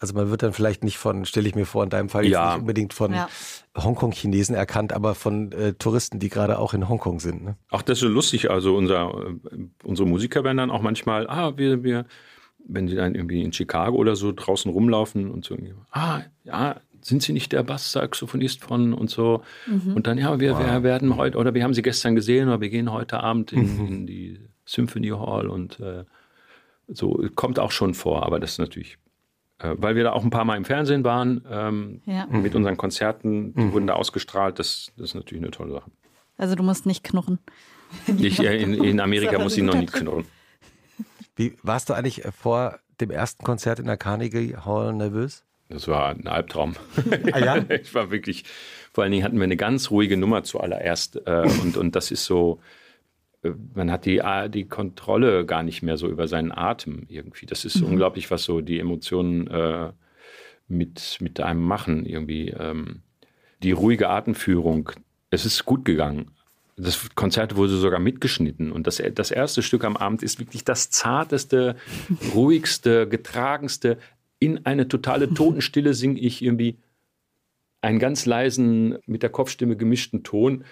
Also man wird dann vielleicht nicht von, stelle ich mir vor, in deinem Fall ja. nicht unbedingt von ja. Hongkong-Chinesen erkannt, aber von äh, Touristen, die gerade auch in Hongkong sind. Ne? Ach, das ist so lustig. Also unser, äh, unsere Musiker werden dann auch manchmal, ah, wir, wir, wenn sie dann irgendwie in Chicago oder so draußen rumlaufen und so, ah, ja, sind Sie nicht der Basssaxophonist von und so? Mhm. Und dann, ja, wir, wow. wir, werden heute, oder wir haben Sie gestern gesehen, oder wir gehen heute Abend in, mhm. in die Symphony Hall und äh, so, kommt auch schon vor, aber das ist natürlich äh, weil wir da auch ein paar Mal im Fernsehen waren, ähm, ja. mit unseren Konzerten, die mhm. wurden da ausgestrahlt. Das, das, ist natürlich eine tolle Sache. Also du musst nicht knurren. Ich, äh, in, in, Amerika muss ich noch nie knurren. Wie, warst du eigentlich äh, vor dem ersten Konzert in der Carnegie Hall nervös? Das war ein Albtraum. Ah, ja? ich war wirklich, vor allen Dingen hatten wir eine ganz ruhige Nummer zuallererst. Äh, und, und das ist so, äh, man hat die, die Kontrolle gar nicht mehr so über seinen Atem irgendwie. Das ist mhm. unglaublich, was so die Emotionen äh, mit, mit einem machen irgendwie. Ähm, die ruhige Atemführung, es ist gut gegangen. Das Konzert wurde sogar mitgeschnitten. Und das, das erste Stück am Abend ist wirklich das zarteste, ruhigste, getragenste. In eine totale Totenstille singe ich irgendwie einen ganz leisen, mit der Kopfstimme gemischten Ton,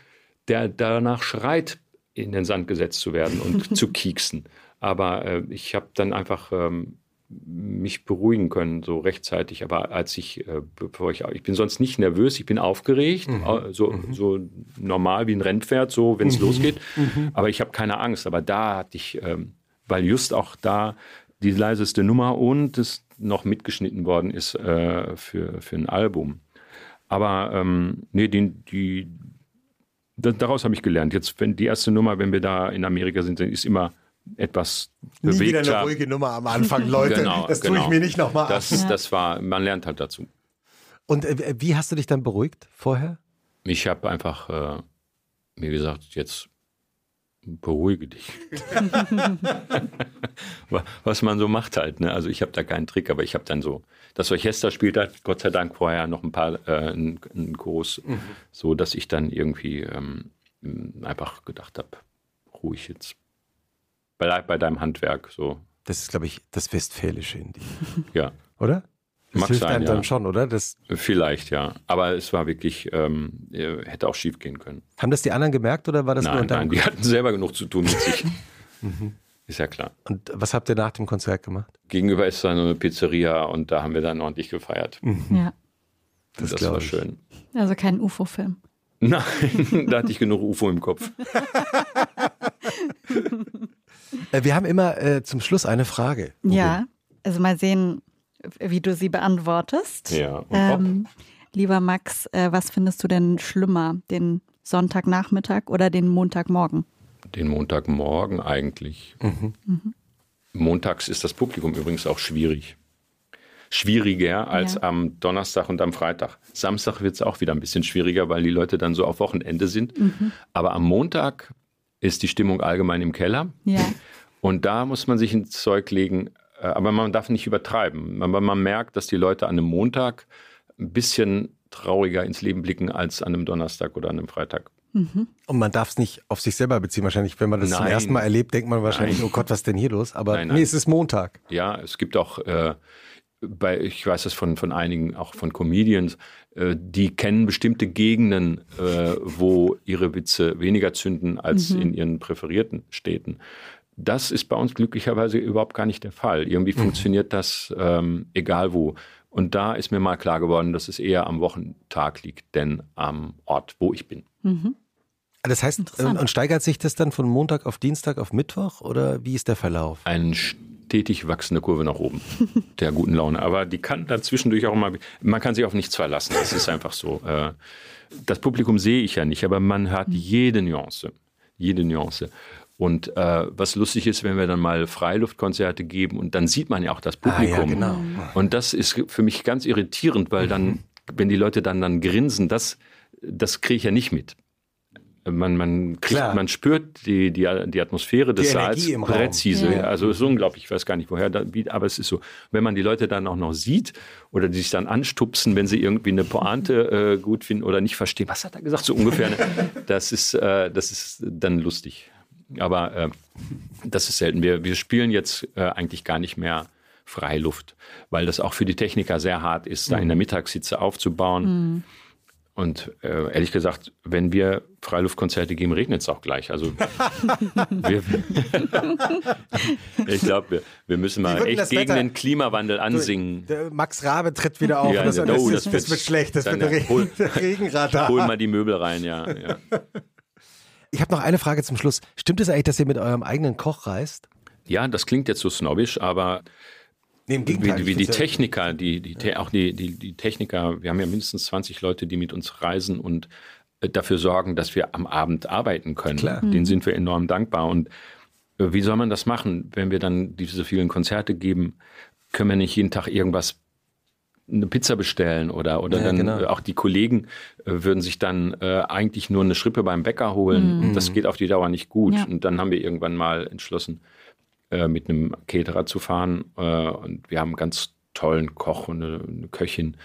der danach schreit, in den Sand gesetzt zu werden und zu kieksen. Aber äh, ich habe dann einfach ähm, mich beruhigen können, so rechtzeitig. Aber als ich, äh, bevor ich, ich bin sonst nicht nervös, ich bin aufgeregt, mhm. so, mhm. so normal wie ein Rennpferd, so wenn es mhm. losgeht. Mhm. Aber ich habe keine Angst. Aber da hatte ich, ähm, weil just auch da die leiseste Nummer und es noch mitgeschnitten worden ist äh, für, für ein Album. Aber ähm, nee, die, die, daraus habe ich gelernt. Jetzt, wenn die erste Nummer, wenn wir da in Amerika sind, ist immer etwas bewegter. Nie wieder eine ruhige Nummer am Anfang, Leute. genau, das tue genau. ich mir nicht nochmal das, an. Das war, man lernt halt dazu. Und äh, wie hast du dich dann beruhigt vorher? Ich habe einfach äh, mir gesagt, jetzt beruhige dich. Was man so macht halt. Ne? Also ich habe da keinen Trick, aber ich habe dann so, das Orchester spielt halt Gott sei Dank vorher noch ein paar, äh, einen, einen Kurs, mhm. so dass ich dann irgendwie ähm, einfach gedacht habe, ruhig jetzt bleib bei deinem Handwerk. So. Das ist, glaube ich, das Westfälische in dir. Ja. Oder? Das Mag hilft sein, einem ja. dann schon, oder? Das Vielleicht, ja. Aber es war wirklich, ähm, hätte auch schief gehen können. Haben das die anderen gemerkt oder war das nein, nur Nein, die hatten selber genug zu tun mit sich. Mhm. Ist ja klar. Und was habt ihr nach dem Konzert gemacht? Gegenüber ist da eine Pizzeria und da haben wir dann ordentlich gefeiert. Mhm. Ja. Das, das war schön. Also kein UFO-Film. Nein, da hatte ich genug UFO im Kopf. Äh, wir haben immer äh, zum Schluss eine Frage. Ja, also mal sehen, wie du sie beantwortest. Ja. Ähm, lieber Max, äh, was findest du denn schlimmer, den Sonntagnachmittag oder den Montagmorgen? Den Montagmorgen eigentlich. Mhm. Mhm. Montags ist das Publikum übrigens auch schwierig. Schwieriger als ja. am Donnerstag und am Freitag. Samstag wird es auch wieder ein bisschen schwieriger, weil die Leute dann so auf Wochenende sind. Mhm. Aber am Montag ist die Stimmung allgemein im Keller. Ja. Und da muss man sich ins Zeug legen. Äh, aber man darf nicht übertreiben. Aber man merkt, dass die Leute an einem Montag ein bisschen trauriger ins Leben blicken als an einem Donnerstag oder an einem Freitag. Mhm. Und man darf es nicht auf sich selber beziehen. Wahrscheinlich, wenn man das nein. zum ersten Mal erlebt, denkt man wahrscheinlich, nein. oh Gott, was ist denn hier los? Aber nein, nee, es ist Montag. Ja, es gibt auch, äh, bei, ich weiß das von, von einigen, auch von Comedians, äh, die kennen bestimmte Gegenden, äh, wo ihre Witze weniger zünden als mhm. in ihren präferierten Städten. Das ist bei uns glücklicherweise überhaupt gar nicht der Fall. Irgendwie mhm. funktioniert das ähm, egal wo. Und da ist mir mal klar geworden, dass es eher am Wochentag liegt, denn am Ort, wo ich bin. Mhm. Das heißt, und steigert sich das dann von Montag auf Dienstag auf Mittwoch oder wie ist der Verlauf? Ein stetig wachsende Kurve nach oben der guten Laune. Aber die kann dann zwischendurch auch mal, man kann sich auf nichts verlassen. Das ist einfach so. Äh, das Publikum sehe ich ja nicht, aber man hat mhm. jede Nuance. Jede Nuance. Und äh, was lustig ist, wenn wir dann mal Freiluftkonzerte geben und dann sieht man ja auch das Publikum. Ah, ja, genau. Und das ist für mich ganz irritierend, weil dann, mhm. wenn die Leute dann, dann grinsen, das, das kriege ich ja nicht mit. Man, man, kriegt, man spürt die, die, die Atmosphäre des die Saals präzise. Ja. Also es ist unglaublich, ich weiß gar nicht woher, aber es ist so. Wenn man die Leute dann auch noch sieht oder die sich dann anstupsen, wenn sie irgendwie eine Pointe äh, gut finden oder nicht verstehen, was hat er gesagt, so ungefähr, ne? das, ist, äh, das ist dann lustig. Aber äh, das ist selten. Wir, wir spielen jetzt äh, eigentlich gar nicht mehr Freiluft, weil das auch für die Techniker sehr hart ist, da in der mhm. Mittagssitze aufzubauen. Mhm. Und äh, ehrlich gesagt, wenn wir Freiluftkonzerte geben, regnet es auch gleich. Also wir, ich glaube, wir, wir, müssen mal echt gegen Wetter? den Klimawandel ansingen. Du, Max Rabe tritt wieder auf. Ja, das, das, oh, das, das, wird schlecht, das wird der, hol, Regenradar. Hol mal die Möbel rein, ja. ja. Ich habe noch eine Frage zum Schluss. Stimmt es eigentlich, dass ihr mit eurem eigenen Koch reist? Ja, das klingt jetzt so snobbisch, aber Nee, wie, wie die Techniker, die, die, ja. auch die, die, die Techniker, wir haben ja mindestens 20 Leute, die mit uns reisen und äh, dafür sorgen, dass wir am Abend arbeiten können. Klar. Den sind wir enorm dankbar. Und äh, wie soll man das machen, wenn wir dann diese vielen Konzerte geben? Können wir nicht jeden Tag irgendwas eine Pizza bestellen oder oder ja, dann genau. auch die Kollegen äh, würden sich dann äh, eigentlich nur eine Schrippe beim Bäcker holen. Mhm. Das geht auf die Dauer nicht gut. Ja. Und dann haben wir irgendwann mal entschlossen, äh, mit einem Caterer zu fahren. Äh, und wir haben einen ganz tollen Koch und eine, eine, Köchin,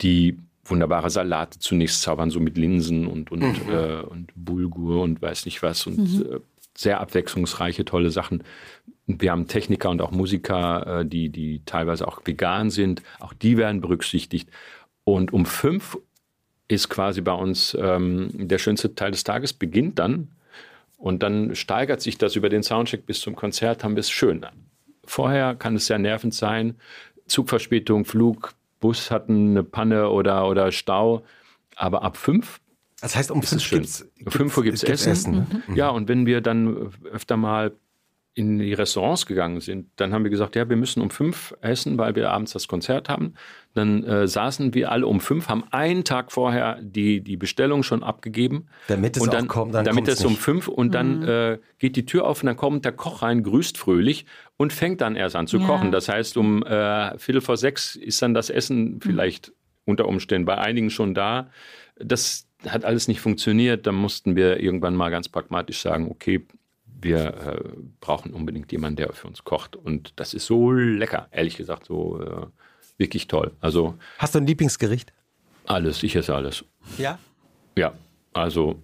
die wunderbare Salate zunächst zaubern, so mit Linsen und und, mhm. Äh, und Bulgur und weiß nicht was und mhm. Äh, sehr abwechslungsreiche, tolle Sachen. Wir haben Techniker und auch Musiker, äh, die, die teilweise auch vegan sind. Auch die werden berücksichtigt. Und um fünf ist quasi bei uns ähm, der schönste Teil des Tages, beginnt dann. Und dann steigert sich das über den Soundcheck bis zum Konzert, haben wir es schön. Vorher kann es sehr nervend sein. Zugverspätung, Flug, Bus hatten eine Panne oder, oder Stau. Aber ab fünf das heißt, um fünf, gibt's, um fünf Uhr gibt es Essen. Essen ne? Ja, und wenn wir dann öfter mal in die Restaurants gegangen sind, dann haben wir gesagt, ja, wir müssen um fünf essen, weil wir abends das Konzert haben. Dann äh, saßen wir alle um fünf, haben einen Tag vorher die, die Bestellung schon abgegeben. Damit es und dann, auch kommt, dann Damit es um fünf und mhm. dann äh, geht die Tür auf und dann kommt der Koch rein, grüßt fröhlich und fängt dann erst an zu ja. kochen. Das heißt, um äh, Viertel vor sechs ist dann das Essen mhm. vielleicht unter Umständen bei einigen schon da. Das hat alles nicht funktioniert. Da mussten wir irgendwann mal ganz pragmatisch sagen, okay, wir äh, brauchen unbedingt jemanden, der für uns kocht. Und das ist so lecker, ehrlich gesagt, so äh, wirklich toll. Also Hast du ein Lieblingsgericht? Alles, ich esse alles. Ja? Ja, also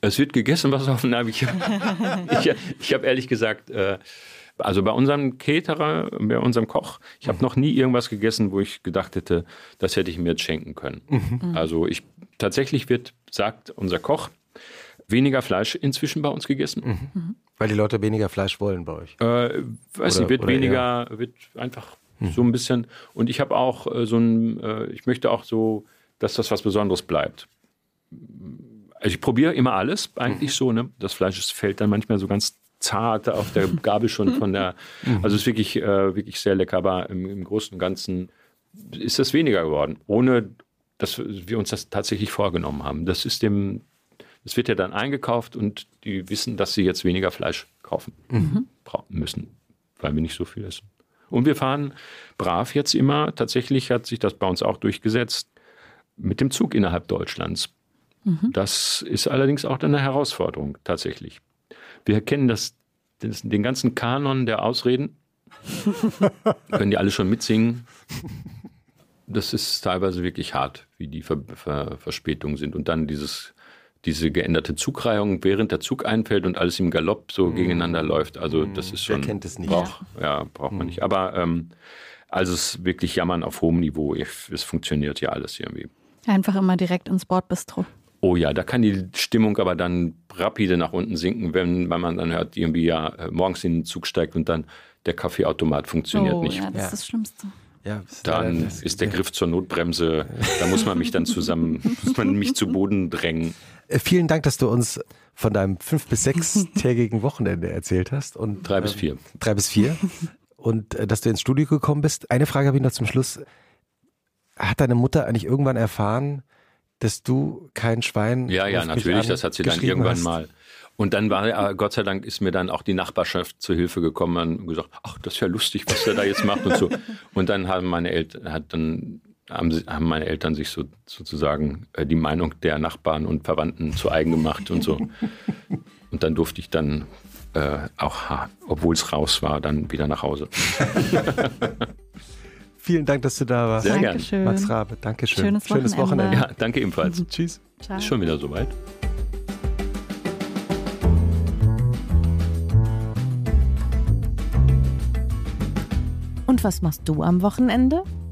es wird gegessen, was auf dem Ich, ich, ich habe ehrlich gesagt, äh, also bei unserem Caterer, bei unserem Koch, ich habe mhm. noch nie irgendwas gegessen, wo ich gedacht hätte, das hätte ich mir jetzt schenken können. Mhm. Also ich tatsächlich wird, sagt unser Koch, weniger Fleisch inzwischen bei uns gegessen. Mhm. mhm. Weil die Leute weniger Fleisch wollen bei euch. Äh, weiß nicht, wird weniger, eher? wird einfach mhm. so ein bisschen. Und ich habe auch äh, so ein, äh, ich möchte auch so, dass das was Besonderes bleibt. Also ich probiere immer alles, eigentlich mhm. so. Ne? Das Fleisch fällt dann manchmal so ganz zart auf der Gabel schon von der. Mhm. Also es ist wirklich, äh, wirklich sehr lecker, aber im, im Großen und Ganzen ist das weniger geworden, ohne dass wir uns das tatsächlich vorgenommen haben. Das ist dem es wird ja dann eingekauft und die wissen, dass sie jetzt weniger Fleisch kaufen mhm. müssen, weil wir nicht so viel essen. Und wir fahren brav jetzt immer, tatsächlich hat sich das bei uns auch durchgesetzt, mit dem Zug innerhalb Deutschlands. Mhm. Das ist allerdings auch eine Herausforderung, tatsächlich. Wir kennen das, den ganzen Kanon der Ausreden. können die alle schon mitsingen. Das ist teilweise wirklich hart, wie die Ver Ver Verspätungen sind. Und dann dieses diese geänderte Zugreihung, während der Zug einfällt und alles im Galopp so mhm. gegeneinander läuft. Also mhm. das ist schon. Wer kennt es nicht? Brauch, ja. braucht man mhm. nicht. Aber ähm, also es ist wirklich Jammern auf hohem Niveau. Es funktioniert ja alles irgendwie. Einfach immer direkt ins Bordbistro. Oh ja, da kann die Stimmung aber dann rapide nach unten sinken, wenn, wenn man dann hört, irgendwie ja äh, morgens in den Zug steigt und dann der Kaffeeautomat funktioniert oh, nicht. Ja, das ja. ist das Schlimmste. Ja, dann ist der Griff zur Notbremse. Da muss man mich dann zusammen, muss man mich zu Boden drängen. Äh, vielen Dank, dass du uns von deinem fünf- bis sechstägigen Wochenende erzählt hast. Und, drei bis vier. Äh, drei bis vier. Und äh, dass du ins Studio gekommen bist. Eine Frage habe ich noch zum Schluss. Hat deine Mutter eigentlich irgendwann erfahren, dass du kein Schwein. Ja, ja, natürlich. Das hat sie dann irgendwann hast? mal. Und dann war, Gott sei Dank, ist mir dann auch die Nachbarschaft zur Hilfe gekommen und gesagt, ach, das ist ja lustig, was der da jetzt macht und so. Und dann haben meine Eltern, hat dann haben, haben meine Eltern sich so, sozusagen äh, die Meinung der Nachbarn und Verwandten zu eigen gemacht und so. Und dann durfte ich dann äh, auch, obwohl es raus war, dann wieder nach Hause. Vielen Dank, dass du da warst. Sehr gerne. Max Rabe, Dankeschön. Schönes Wochenende. Schönes Wochenende. Ja, danke ebenfalls. Tschüss. Ciao. Ist schon wieder soweit. Und was machst du am Wochenende?